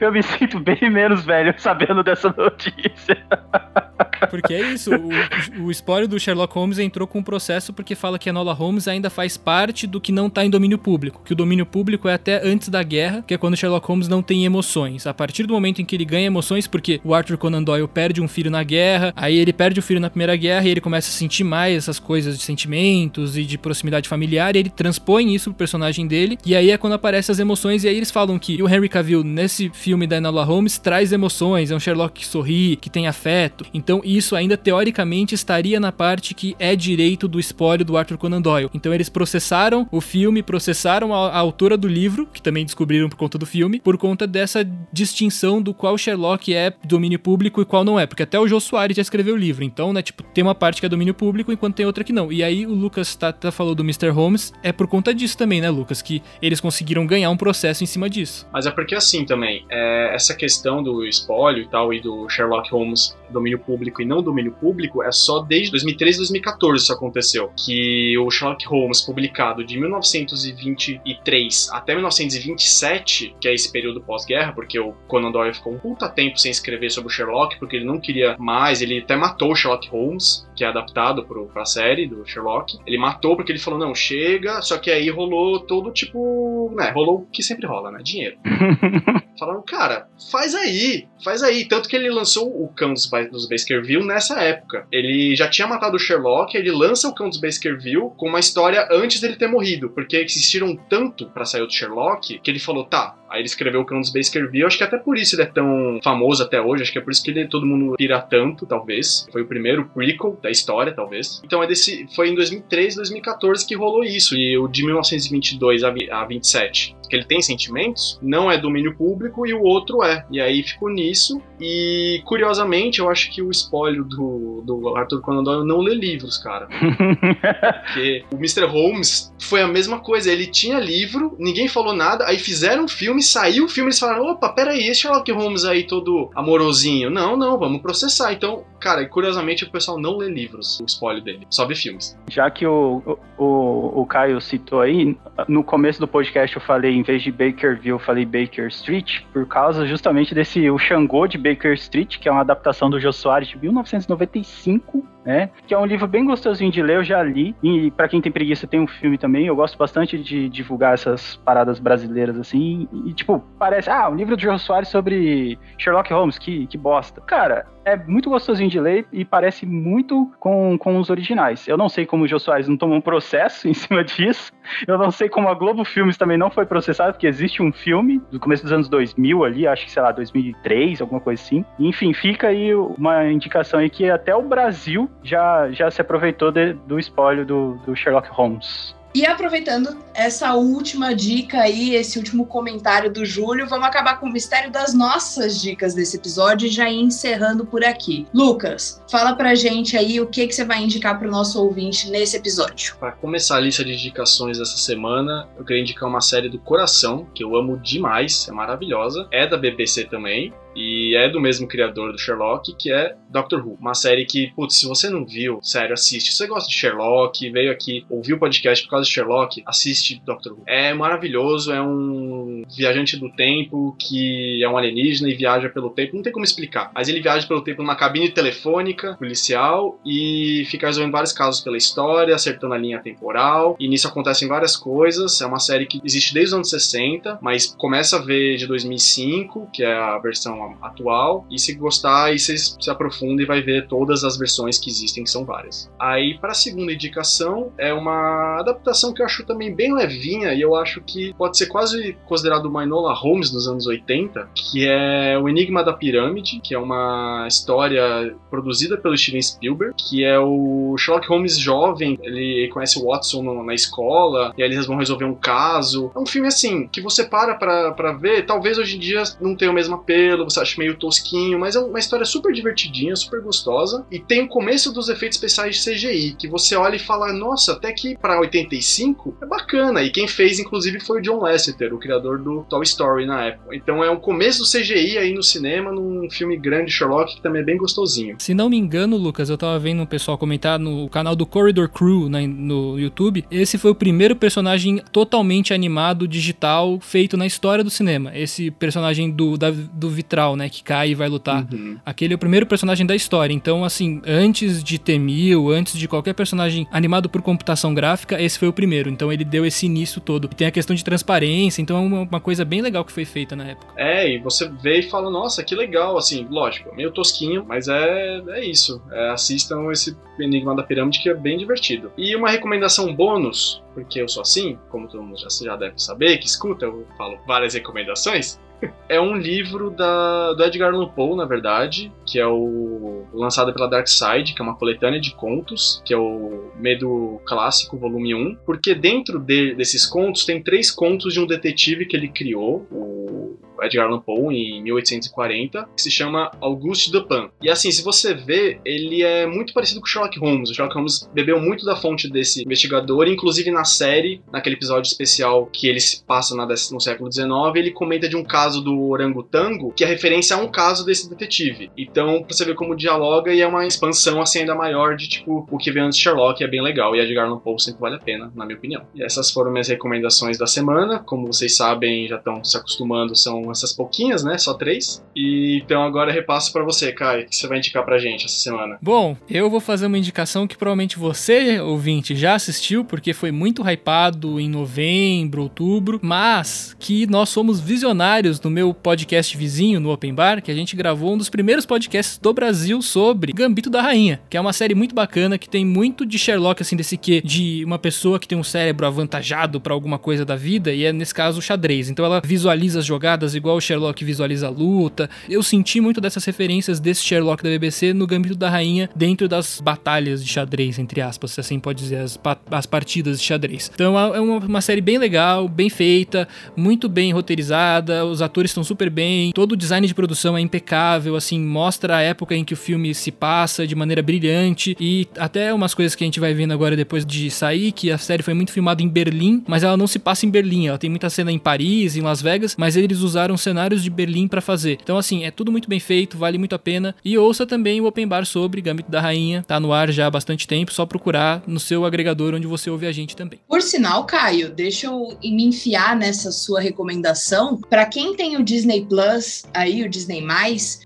(laughs) eu me sinto bem menos velho sabendo dessa notícia. (laughs) Porque é isso, o, o spoiler do Sherlock Holmes entrou com um processo porque fala que a Enola Holmes ainda faz parte do que não tá em domínio público. Que o domínio público é até antes da guerra, que é quando Sherlock Holmes não tem emoções. A partir do momento em que ele ganha emoções, porque o Arthur Conan Doyle perde um filho na guerra, aí ele perde o filho na primeira guerra e ele começa a sentir mais essas coisas de sentimentos e de proximidade familiar, e ele transpõe isso pro personagem dele, e aí é quando aparecem as emoções, e aí eles falam que o Henry Cavill, nesse filme da Enola Holmes, traz emoções, é um Sherlock que sorri, que tem afeto. Então isso ainda teoricamente estaria na parte que é direito do espólio do Arthur Conan Doyle. Então eles processaram o filme, processaram a, a autora do livro, que também descobriram por conta do filme, por conta dessa distinção do qual Sherlock é domínio público e qual não é. Porque até o Jô Soares já escreveu o livro. Então, né, tipo, tem uma parte que é domínio público enquanto tem outra que não. E aí o Lucas tá, tá falou do Mr. Holmes, é por conta disso também, né, Lucas? Que eles conseguiram ganhar um processo em cima disso. Mas é porque assim também, é, essa questão do espólio e tal, e do Sherlock Holmes domínio público e não domínio público, é só desde 2013 2014 isso aconteceu. Que o Sherlock Holmes, publicado de 1923 até 1927, que é esse período pós-guerra, porque o Conan Doyle ficou um puta tempo sem escrever sobre o Sherlock, porque ele não queria mais, ele até matou o Sherlock Holmes, que é adaptado pro, pra série do Sherlock. Ele matou porque ele falou, não, chega, só que aí rolou todo tipo, né, rolou o que sempre rola, né, dinheiro. (laughs) Falaram, cara, faz aí, faz aí. Tanto que ele lançou o Cão dos, dos Baskerville nessa época. Ele já tinha matado o Sherlock, ele lança o Cão dos Baskerville com uma história antes dele ter morrido, porque existiram tanto pra sair do Sherlock que ele falou, tá. Aí ele escreveu o Cão dos Baskerville, acho que até por isso ele é tão famoso até hoje, acho que é por isso que ele, todo mundo pira tanto, talvez. Foi o primeiro prequel da história, talvez. Então é desse, foi em 2013, 2014 que rolou isso, e o de 1922 a, a 27 que ele tem sentimentos, não é domínio público e o outro é. E aí ficou nisso. E, curiosamente, eu acho que o spoiler do, do Arthur Conan Doyle não lê livros, cara. (laughs) Porque o Mr. Holmes foi a mesma coisa. Ele tinha livro, ninguém falou nada, aí fizeram um filme, saiu o filme, eles falaram: opa, peraí, esse Sherlock Holmes aí todo amorosinho. Não, não, vamos processar. Então, cara, curiosamente o pessoal não lê livros, o spoiler dele, só vê filmes. Já que o, o, o Caio citou aí, no começo do podcast eu falei, em vez de Bakerville, eu falei Baker Street, por causa justamente desse O Xangô de Baker Street, que é uma adaptação do Jô Soares de 1995, né? Que é um livro bem gostosinho de ler, eu já li. E para quem tem preguiça, tem um filme também. Eu gosto bastante de divulgar essas paradas brasileiras assim. E, tipo, parece, ah, um livro do Jô Soares sobre Sherlock Holmes, que, que bosta. Cara, é muito gostosinho de ler e parece muito com, com os originais. Eu não sei como o Jô Soares não tomou um processo (laughs) em cima disso. Eu não sei como a Globo Filmes também não foi processada, porque existe um filme do começo dos anos 2000 ali, acho que, sei lá, 2003, alguma coisa assim. enfim, fica aí uma indicação aí que até o Brasil já, já se aproveitou de, do spoiler do, do Sherlock Holmes. E aproveitando essa última dica aí, esse último comentário do Júlio, vamos acabar com o mistério das nossas dicas desse episódio e já ir encerrando por aqui. Lucas, fala pra gente aí o que, que você vai indicar pro nosso ouvinte nesse episódio. Para começar a lista de indicações dessa semana, eu queria indicar uma série do coração, que eu amo demais, é maravilhosa. É da BBC também, e é do mesmo criador do Sherlock, que é Doctor Who. Uma série que, putz, se você não viu, sério, assiste. Se você gosta de Sherlock, veio aqui, ouviu o podcast por causa de Sherlock, assiste Doctor Who. É maravilhoso, é um viajante do tempo que é um alienígena e viaja pelo tempo. Não tem como explicar, mas ele viaja pelo tempo numa cabine telefônica policial e fica resolvendo vários casos pela história, acertando a linha temporal. E nisso acontecem várias coisas. É uma série que existe desde os anos 60, mas começa a ver de 2005, que é a versão atual. E se gostar, aí você se aprofunda e vai ver todas as versões que existem, que são várias. Aí, para a segunda indicação, é uma adaptação que eu acho também bem levinha e eu acho que pode ser quase considerado uma Enola Holmes dos anos 80, que é O Enigma da Pirâmide, que é uma história produzida pelo Steven Spielberg, que é o Sherlock Holmes jovem, ele conhece o Watson na escola, e aí eles vão resolver um caso. É um filme assim, que você para pra ver, talvez hoje em dia não tenha o mesmo apelo, acha meio tosquinho, mas é uma história super divertidinha, super gostosa. E tem o começo dos efeitos especiais de CGI, que você olha e fala, nossa, até que para 85 é bacana. E quem fez, inclusive, foi o John Lasseter, o criador do Toy Story na época. Então é um começo do CGI aí no cinema, num filme grande Sherlock, que também é bem gostosinho. Se não me engano, Lucas, eu tava vendo um pessoal comentar no canal do Corridor Crew na, no YouTube. Esse foi o primeiro personagem totalmente animado, digital, feito na história do cinema. Esse personagem do, da, do vitral né? Que cai e vai lutar. Uhum. Aquele é o primeiro personagem da história. Então, assim, antes de Temil, antes de qualquer personagem animado por computação gráfica, esse foi o primeiro. Então ele deu esse início todo. E tem a questão de transparência, então é uma, uma, coisa bem legal que foi feita na época. É, e você vê e fala, nossa, que legal, assim, lógico, meio tosquinho, mas é, é isso. É, assistam esse Enigma da Pirâmide que é bem divertido. E uma recomendação bônus, porque eu sou assim, como todo mundo já, já deve saber, que escuta, eu falo várias recomendações é um livro da, do Edgar Allan Poe, na verdade, que é o lançado pela Dark Side, que é uma coletânea de contos, que é o Medo Clássico, volume 1, porque dentro de, desses contos tem três contos de um detetive que ele criou, o Edgar Allan Poe em 1840, que se chama Auguste Dupin. E assim, se você vê, ele é muito parecido com Sherlock Holmes. O Sherlock Holmes bebeu muito da fonte desse investigador, inclusive na série, naquele episódio especial que ele se passa no século XIX, ele comenta de um caso do orangotango, que é referência a um caso desse detetive. Então, pra você ver como dialoga e é uma expansão assim ainda maior de tipo o que vem antes de Sherlock, é bem legal. E Edgar Allan Poe sempre vale a pena, na minha opinião. E essas foram minhas recomendações da semana. Como vocês sabem, já estão se acostumando, são essas pouquinhas, né? Só três. E então agora repasso para você, Kai, que você vai indicar pra gente essa semana. Bom, eu vou fazer uma indicação que provavelmente você, ouvinte, já assistiu, porque foi muito hypado em novembro, outubro, mas que nós somos visionários no meu podcast vizinho, no Open Bar, que a gente gravou um dos primeiros podcasts do Brasil sobre Gambito da Rainha, que é uma série muito bacana, que tem muito de Sherlock, assim, desse quê, de uma pessoa que tem um cérebro avantajado para alguma coisa da vida, e é nesse caso o xadrez. Então ela visualiza as jogadas e igual o Sherlock visualiza a luta. Eu senti muito dessas referências desse Sherlock da BBC no Gambito da Rainha dentro das batalhas de xadrez, entre aspas, se assim pode dizer, as, as partidas de xadrez. Então é uma, uma série bem legal, bem feita, muito bem roteirizada, os atores estão super bem, todo o design de produção é impecável, assim, mostra a época em que o filme se passa de maneira brilhante e até umas coisas que a gente vai vendo agora depois de sair, que a série foi muito filmada em Berlim, mas ela não se passa em Berlim, ela tem muita cena em Paris, em Las Vegas, mas eles usaram cenários de Berlim para fazer. Então assim, é tudo muito bem feito, vale muito a pena. E ouça também o Open Bar sobre Gambito da Rainha, tá no ar já há bastante tempo, só procurar no seu agregador onde você ouve a gente também. Por sinal, Caio, deixa eu me enfiar nessa sua recomendação. Para quem tem o Disney Plus, aí o Disney+,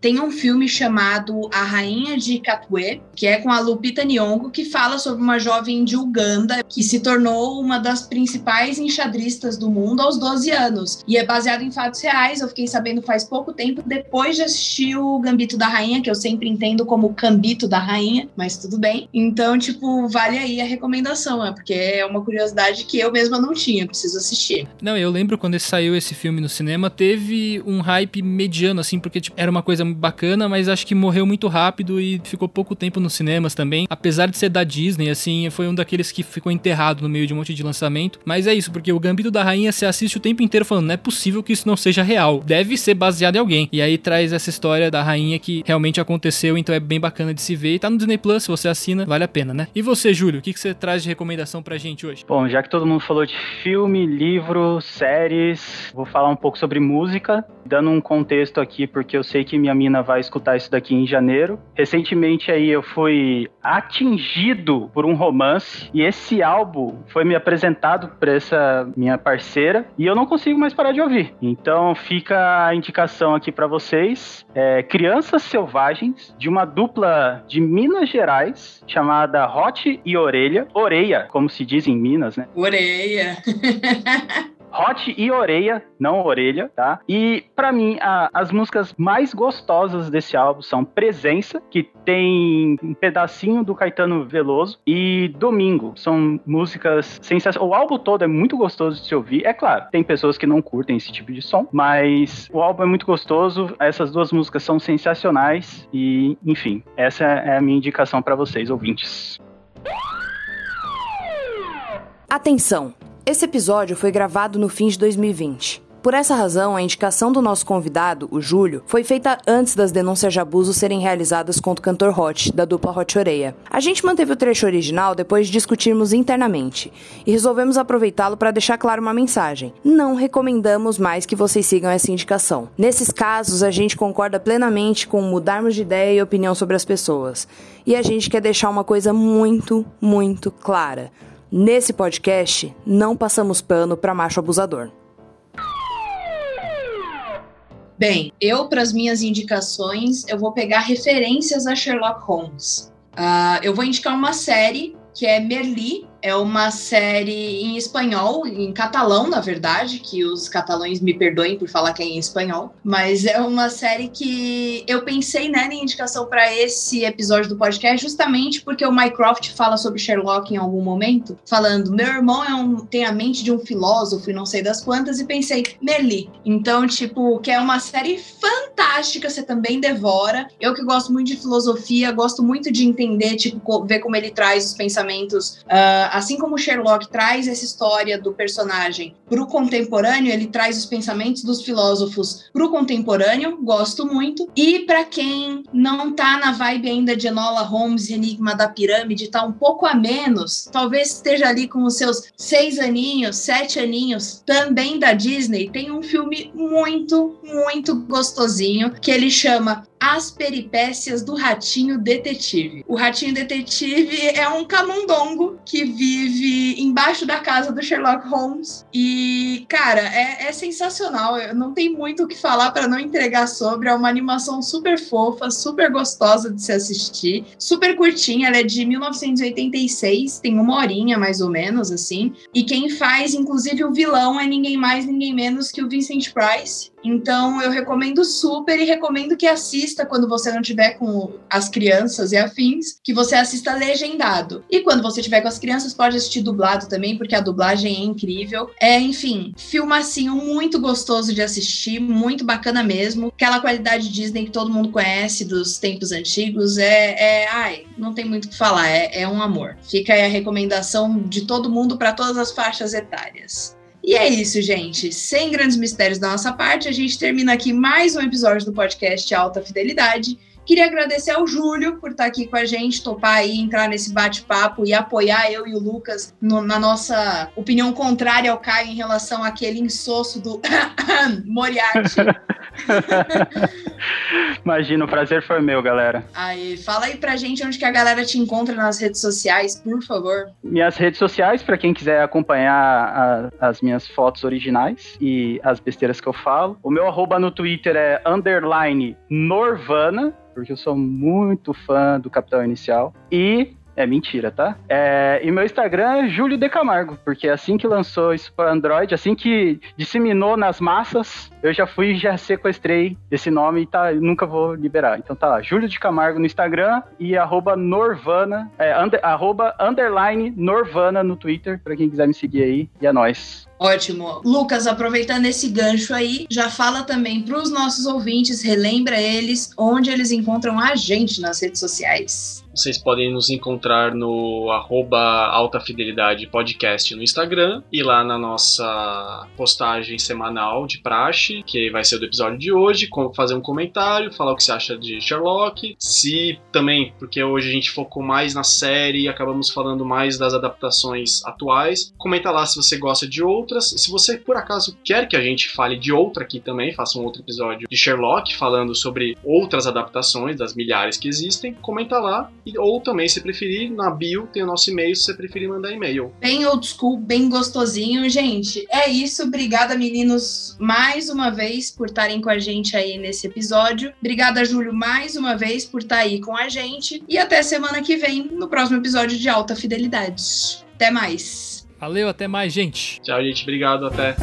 tem um filme chamado A Rainha de Katwe, que é com a Lupita Nyong'o, que fala sobre uma jovem de Uganda que se tornou uma das principais enxadristas do mundo aos 12 anos. E é baseado em fatos reais, eu fiquei sabendo faz pouco tempo, depois de assistir o Gambito da Rainha, que eu sempre entendo como Cambito da Rainha, mas tudo bem. Então, tipo, vale aí a recomendação, é porque é uma curiosidade que eu mesma não tinha, preciso assistir. Não, eu lembro quando saiu esse filme no cinema, teve um hype mediano, assim, porque tipo, era uma coisa bacana, mas acho que morreu muito rápido e ficou pouco tempo nos cinemas também. Apesar de ser da Disney, assim, foi um daqueles que ficou enterrado no meio de um monte de lançamento. Mas é isso, porque o Gambito da Rainha se assiste o tempo inteiro falando, não é possível que isso não seja real. Deve ser baseado em alguém. E aí traz essa história da rainha que realmente aconteceu, então é bem bacana de se ver. E tá no Disney Plus, se você assina, vale a pena, né? E você, Júlio, o que, que você traz de recomendação pra gente hoje? Bom, já que todo mundo falou de filme, livro, séries, vou falar um pouco sobre música, dando um contexto aqui, porque eu sei que minha mina vai escutar isso daqui em janeiro. Recentemente aí eu fui atingido por um romance e esse álbum foi me apresentado por essa minha parceira e eu não consigo mais parar de ouvir. Então fica a indicação aqui para vocês, é, Crianças Selvagens, de uma dupla de Minas Gerais chamada Hot e Orelha, Oreia, como se diz em Minas, né? Oreia. (laughs) Hot e Orelha, não Orelha, tá? E para mim, a, as músicas mais gostosas desse álbum são Presença, que tem um pedacinho do Caetano Veloso, e Domingo. São músicas sensacionais. O álbum todo é muito gostoso de se ouvir. É claro, tem pessoas que não curtem esse tipo de som, mas o álbum é muito gostoso. Essas duas músicas são sensacionais e, enfim, essa é a minha indicação para vocês, ouvintes. Atenção! Esse episódio foi gravado no fim de 2020. Por essa razão, a indicação do nosso convidado, o Júlio, foi feita antes das denúncias de abuso serem realizadas contra o cantor Hot, da dupla Hot Oreia. A gente manteve o trecho original depois de discutirmos internamente e resolvemos aproveitá-lo para deixar claro uma mensagem. Não recomendamos mais que vocês sigam essa indicação. Nesses casos, a gente concorda plenamente com mudarmos de ideia e opinião sobre as pessoas. E a gente quer deixar uma coisa muito, muito clara. Nesse podcast, não passamos pano para macho abusador. Bem, eu, para as minhas indicações, eu vou pegar referências a Sherlock Holmes. Uh, eu vou indicar uma série que é Merli, é uma série em espanhol, em catalão, na verdade, que os catalães me perdoem por falar que é em espanhol, mas é uma série que eu pensei né, em indicação para esse episódio do podcast justamente porque o Mycroft fala sobre Sherlock em algum momento, falando: meu irmão é um, tem a mente de um filósofo e não sei das quantas, e pensei, Merli. Então, tipo, que é uma série fantástica, você também devora. Eu que gosto muito de filosofia, gosto muito de entender, tipo, ver como ele traz os pensamentos. Uh, assim como Sherlock traz essa história do personagem para o contemporâneo, ele traz os pensamentos dos filósofos para o contemporâneo, gosto muito. E para quem não tá na vibe ainda de Enola Holmes e Enigma da Pirâmide, tá um pouco a menos, talvez esteja ali com os seus seis aninhos, sete aninhos, também da Disney, tem um filme muito, muito gostosinho que ele chama as Peripécias do Ratinho Detetive. O Ratinho Detetive é um camundongo que vive embaixo da casa do Sherlock Holmes. E, cara, é, é sensacional. Eu não tem muito o que falar para não entregar sobre. É uma animação super fofa, super gostosa de se assistir, super curtinha. Ela é de 1986, tem uma horinha mais ou menos, assim. E quem faz, inclusive, o vilão é ninguém mais, ninguém menos que o Vincent Price. Então eu recomendo super e recomendo que assista quando você não tiver com as crianças e afins, que você assista legendado. E quando você tiver com as crianças, pode assistir dublado também, porque a dublagem é incrível. É, enfim, filmacinho muito gostoso de assistir, muito bacana mesmo. Aquela qualidade Disney que todo mundo conhece dos tempos antigos. É, é ai, não tem muito o que falar, é, é um amor. Fica aí a recomendação de todo mundo para todas as faixas etárias. E é isso, gente. Sem grandes mistérios da nossa parte, a gente termina aqui mais um episódio do podcast Alta Fidelidade. Queria agradecer ao Júlio por estar aqui com a gente, topar aí, entrar nesse bate-papo e apoiar eu e o Lucas no, na nossa opinião contrária ao Caio em relação àquele insosso do (coughs) Moriarty. (laughs) Imagina, o prazer foi meu, galera. Aí, fala aí pra gente onde que a galera te encontra nas redes sociais, por favor. Minhas redes sociais, para quem quiser acompanhar a, as minhas fotos originais e as besteiras que eu falo. O meu arroba no Twitter é underline Norvana, porque eu sou muito fã do Capitão Inicial. E é mentira, tá? É, e meu Instagram é Júlio de Camargo, porque assim que lançou isso para Android, assim que disseminou nas massas, eu já fui e já sequestrei esse nome e tá, nunca vou liberar. Então tá lá, Júlio de Camargo no Instagram e arroba Norvana, é, under, arroba underline Norvana no Twitter, para quem quiser me seguir aí. E é nóis. Ótimo. Lucas, aproveitando esse gancho aí, já fala também para os nossos ouvintes, relembra eles onde eles encontram a gente nas redes sociais. Vocês podem nos encontrar no arroba Alta Fidelidade Podcast no Instagram e lá na nossa postagem semanal de praxe, que vai ser do episódio de hoje, fazer um comentário, falar o que você acha de Sherlock. Se também, porque hoje a gente focou mais na série e acabamos falando mais das adaptações atuais, comenta lá se você gosta de outras. Se você por acaso quer que a gente fale de outra aqui também, faça um outro episódio de Sherlock falando sobre outras adaptações das milhares que existem, comenta lá ou também, se preferir, na bio tem o nosso e-mail, se você preferir mandar e-mail. Bem old school, bem gostosinho. Gente, é isso. Obrigada, meninos, mais uma vez por estarem com a gente aí nesse episódio. Obrigada, Júlio, mais uma vez por estar aí com a gente. E até semana que vem, no próximo episódio de Alta Fidelidade. Até mais. Valeu, até mais, gente. Tchau, gente. Obrigado, até.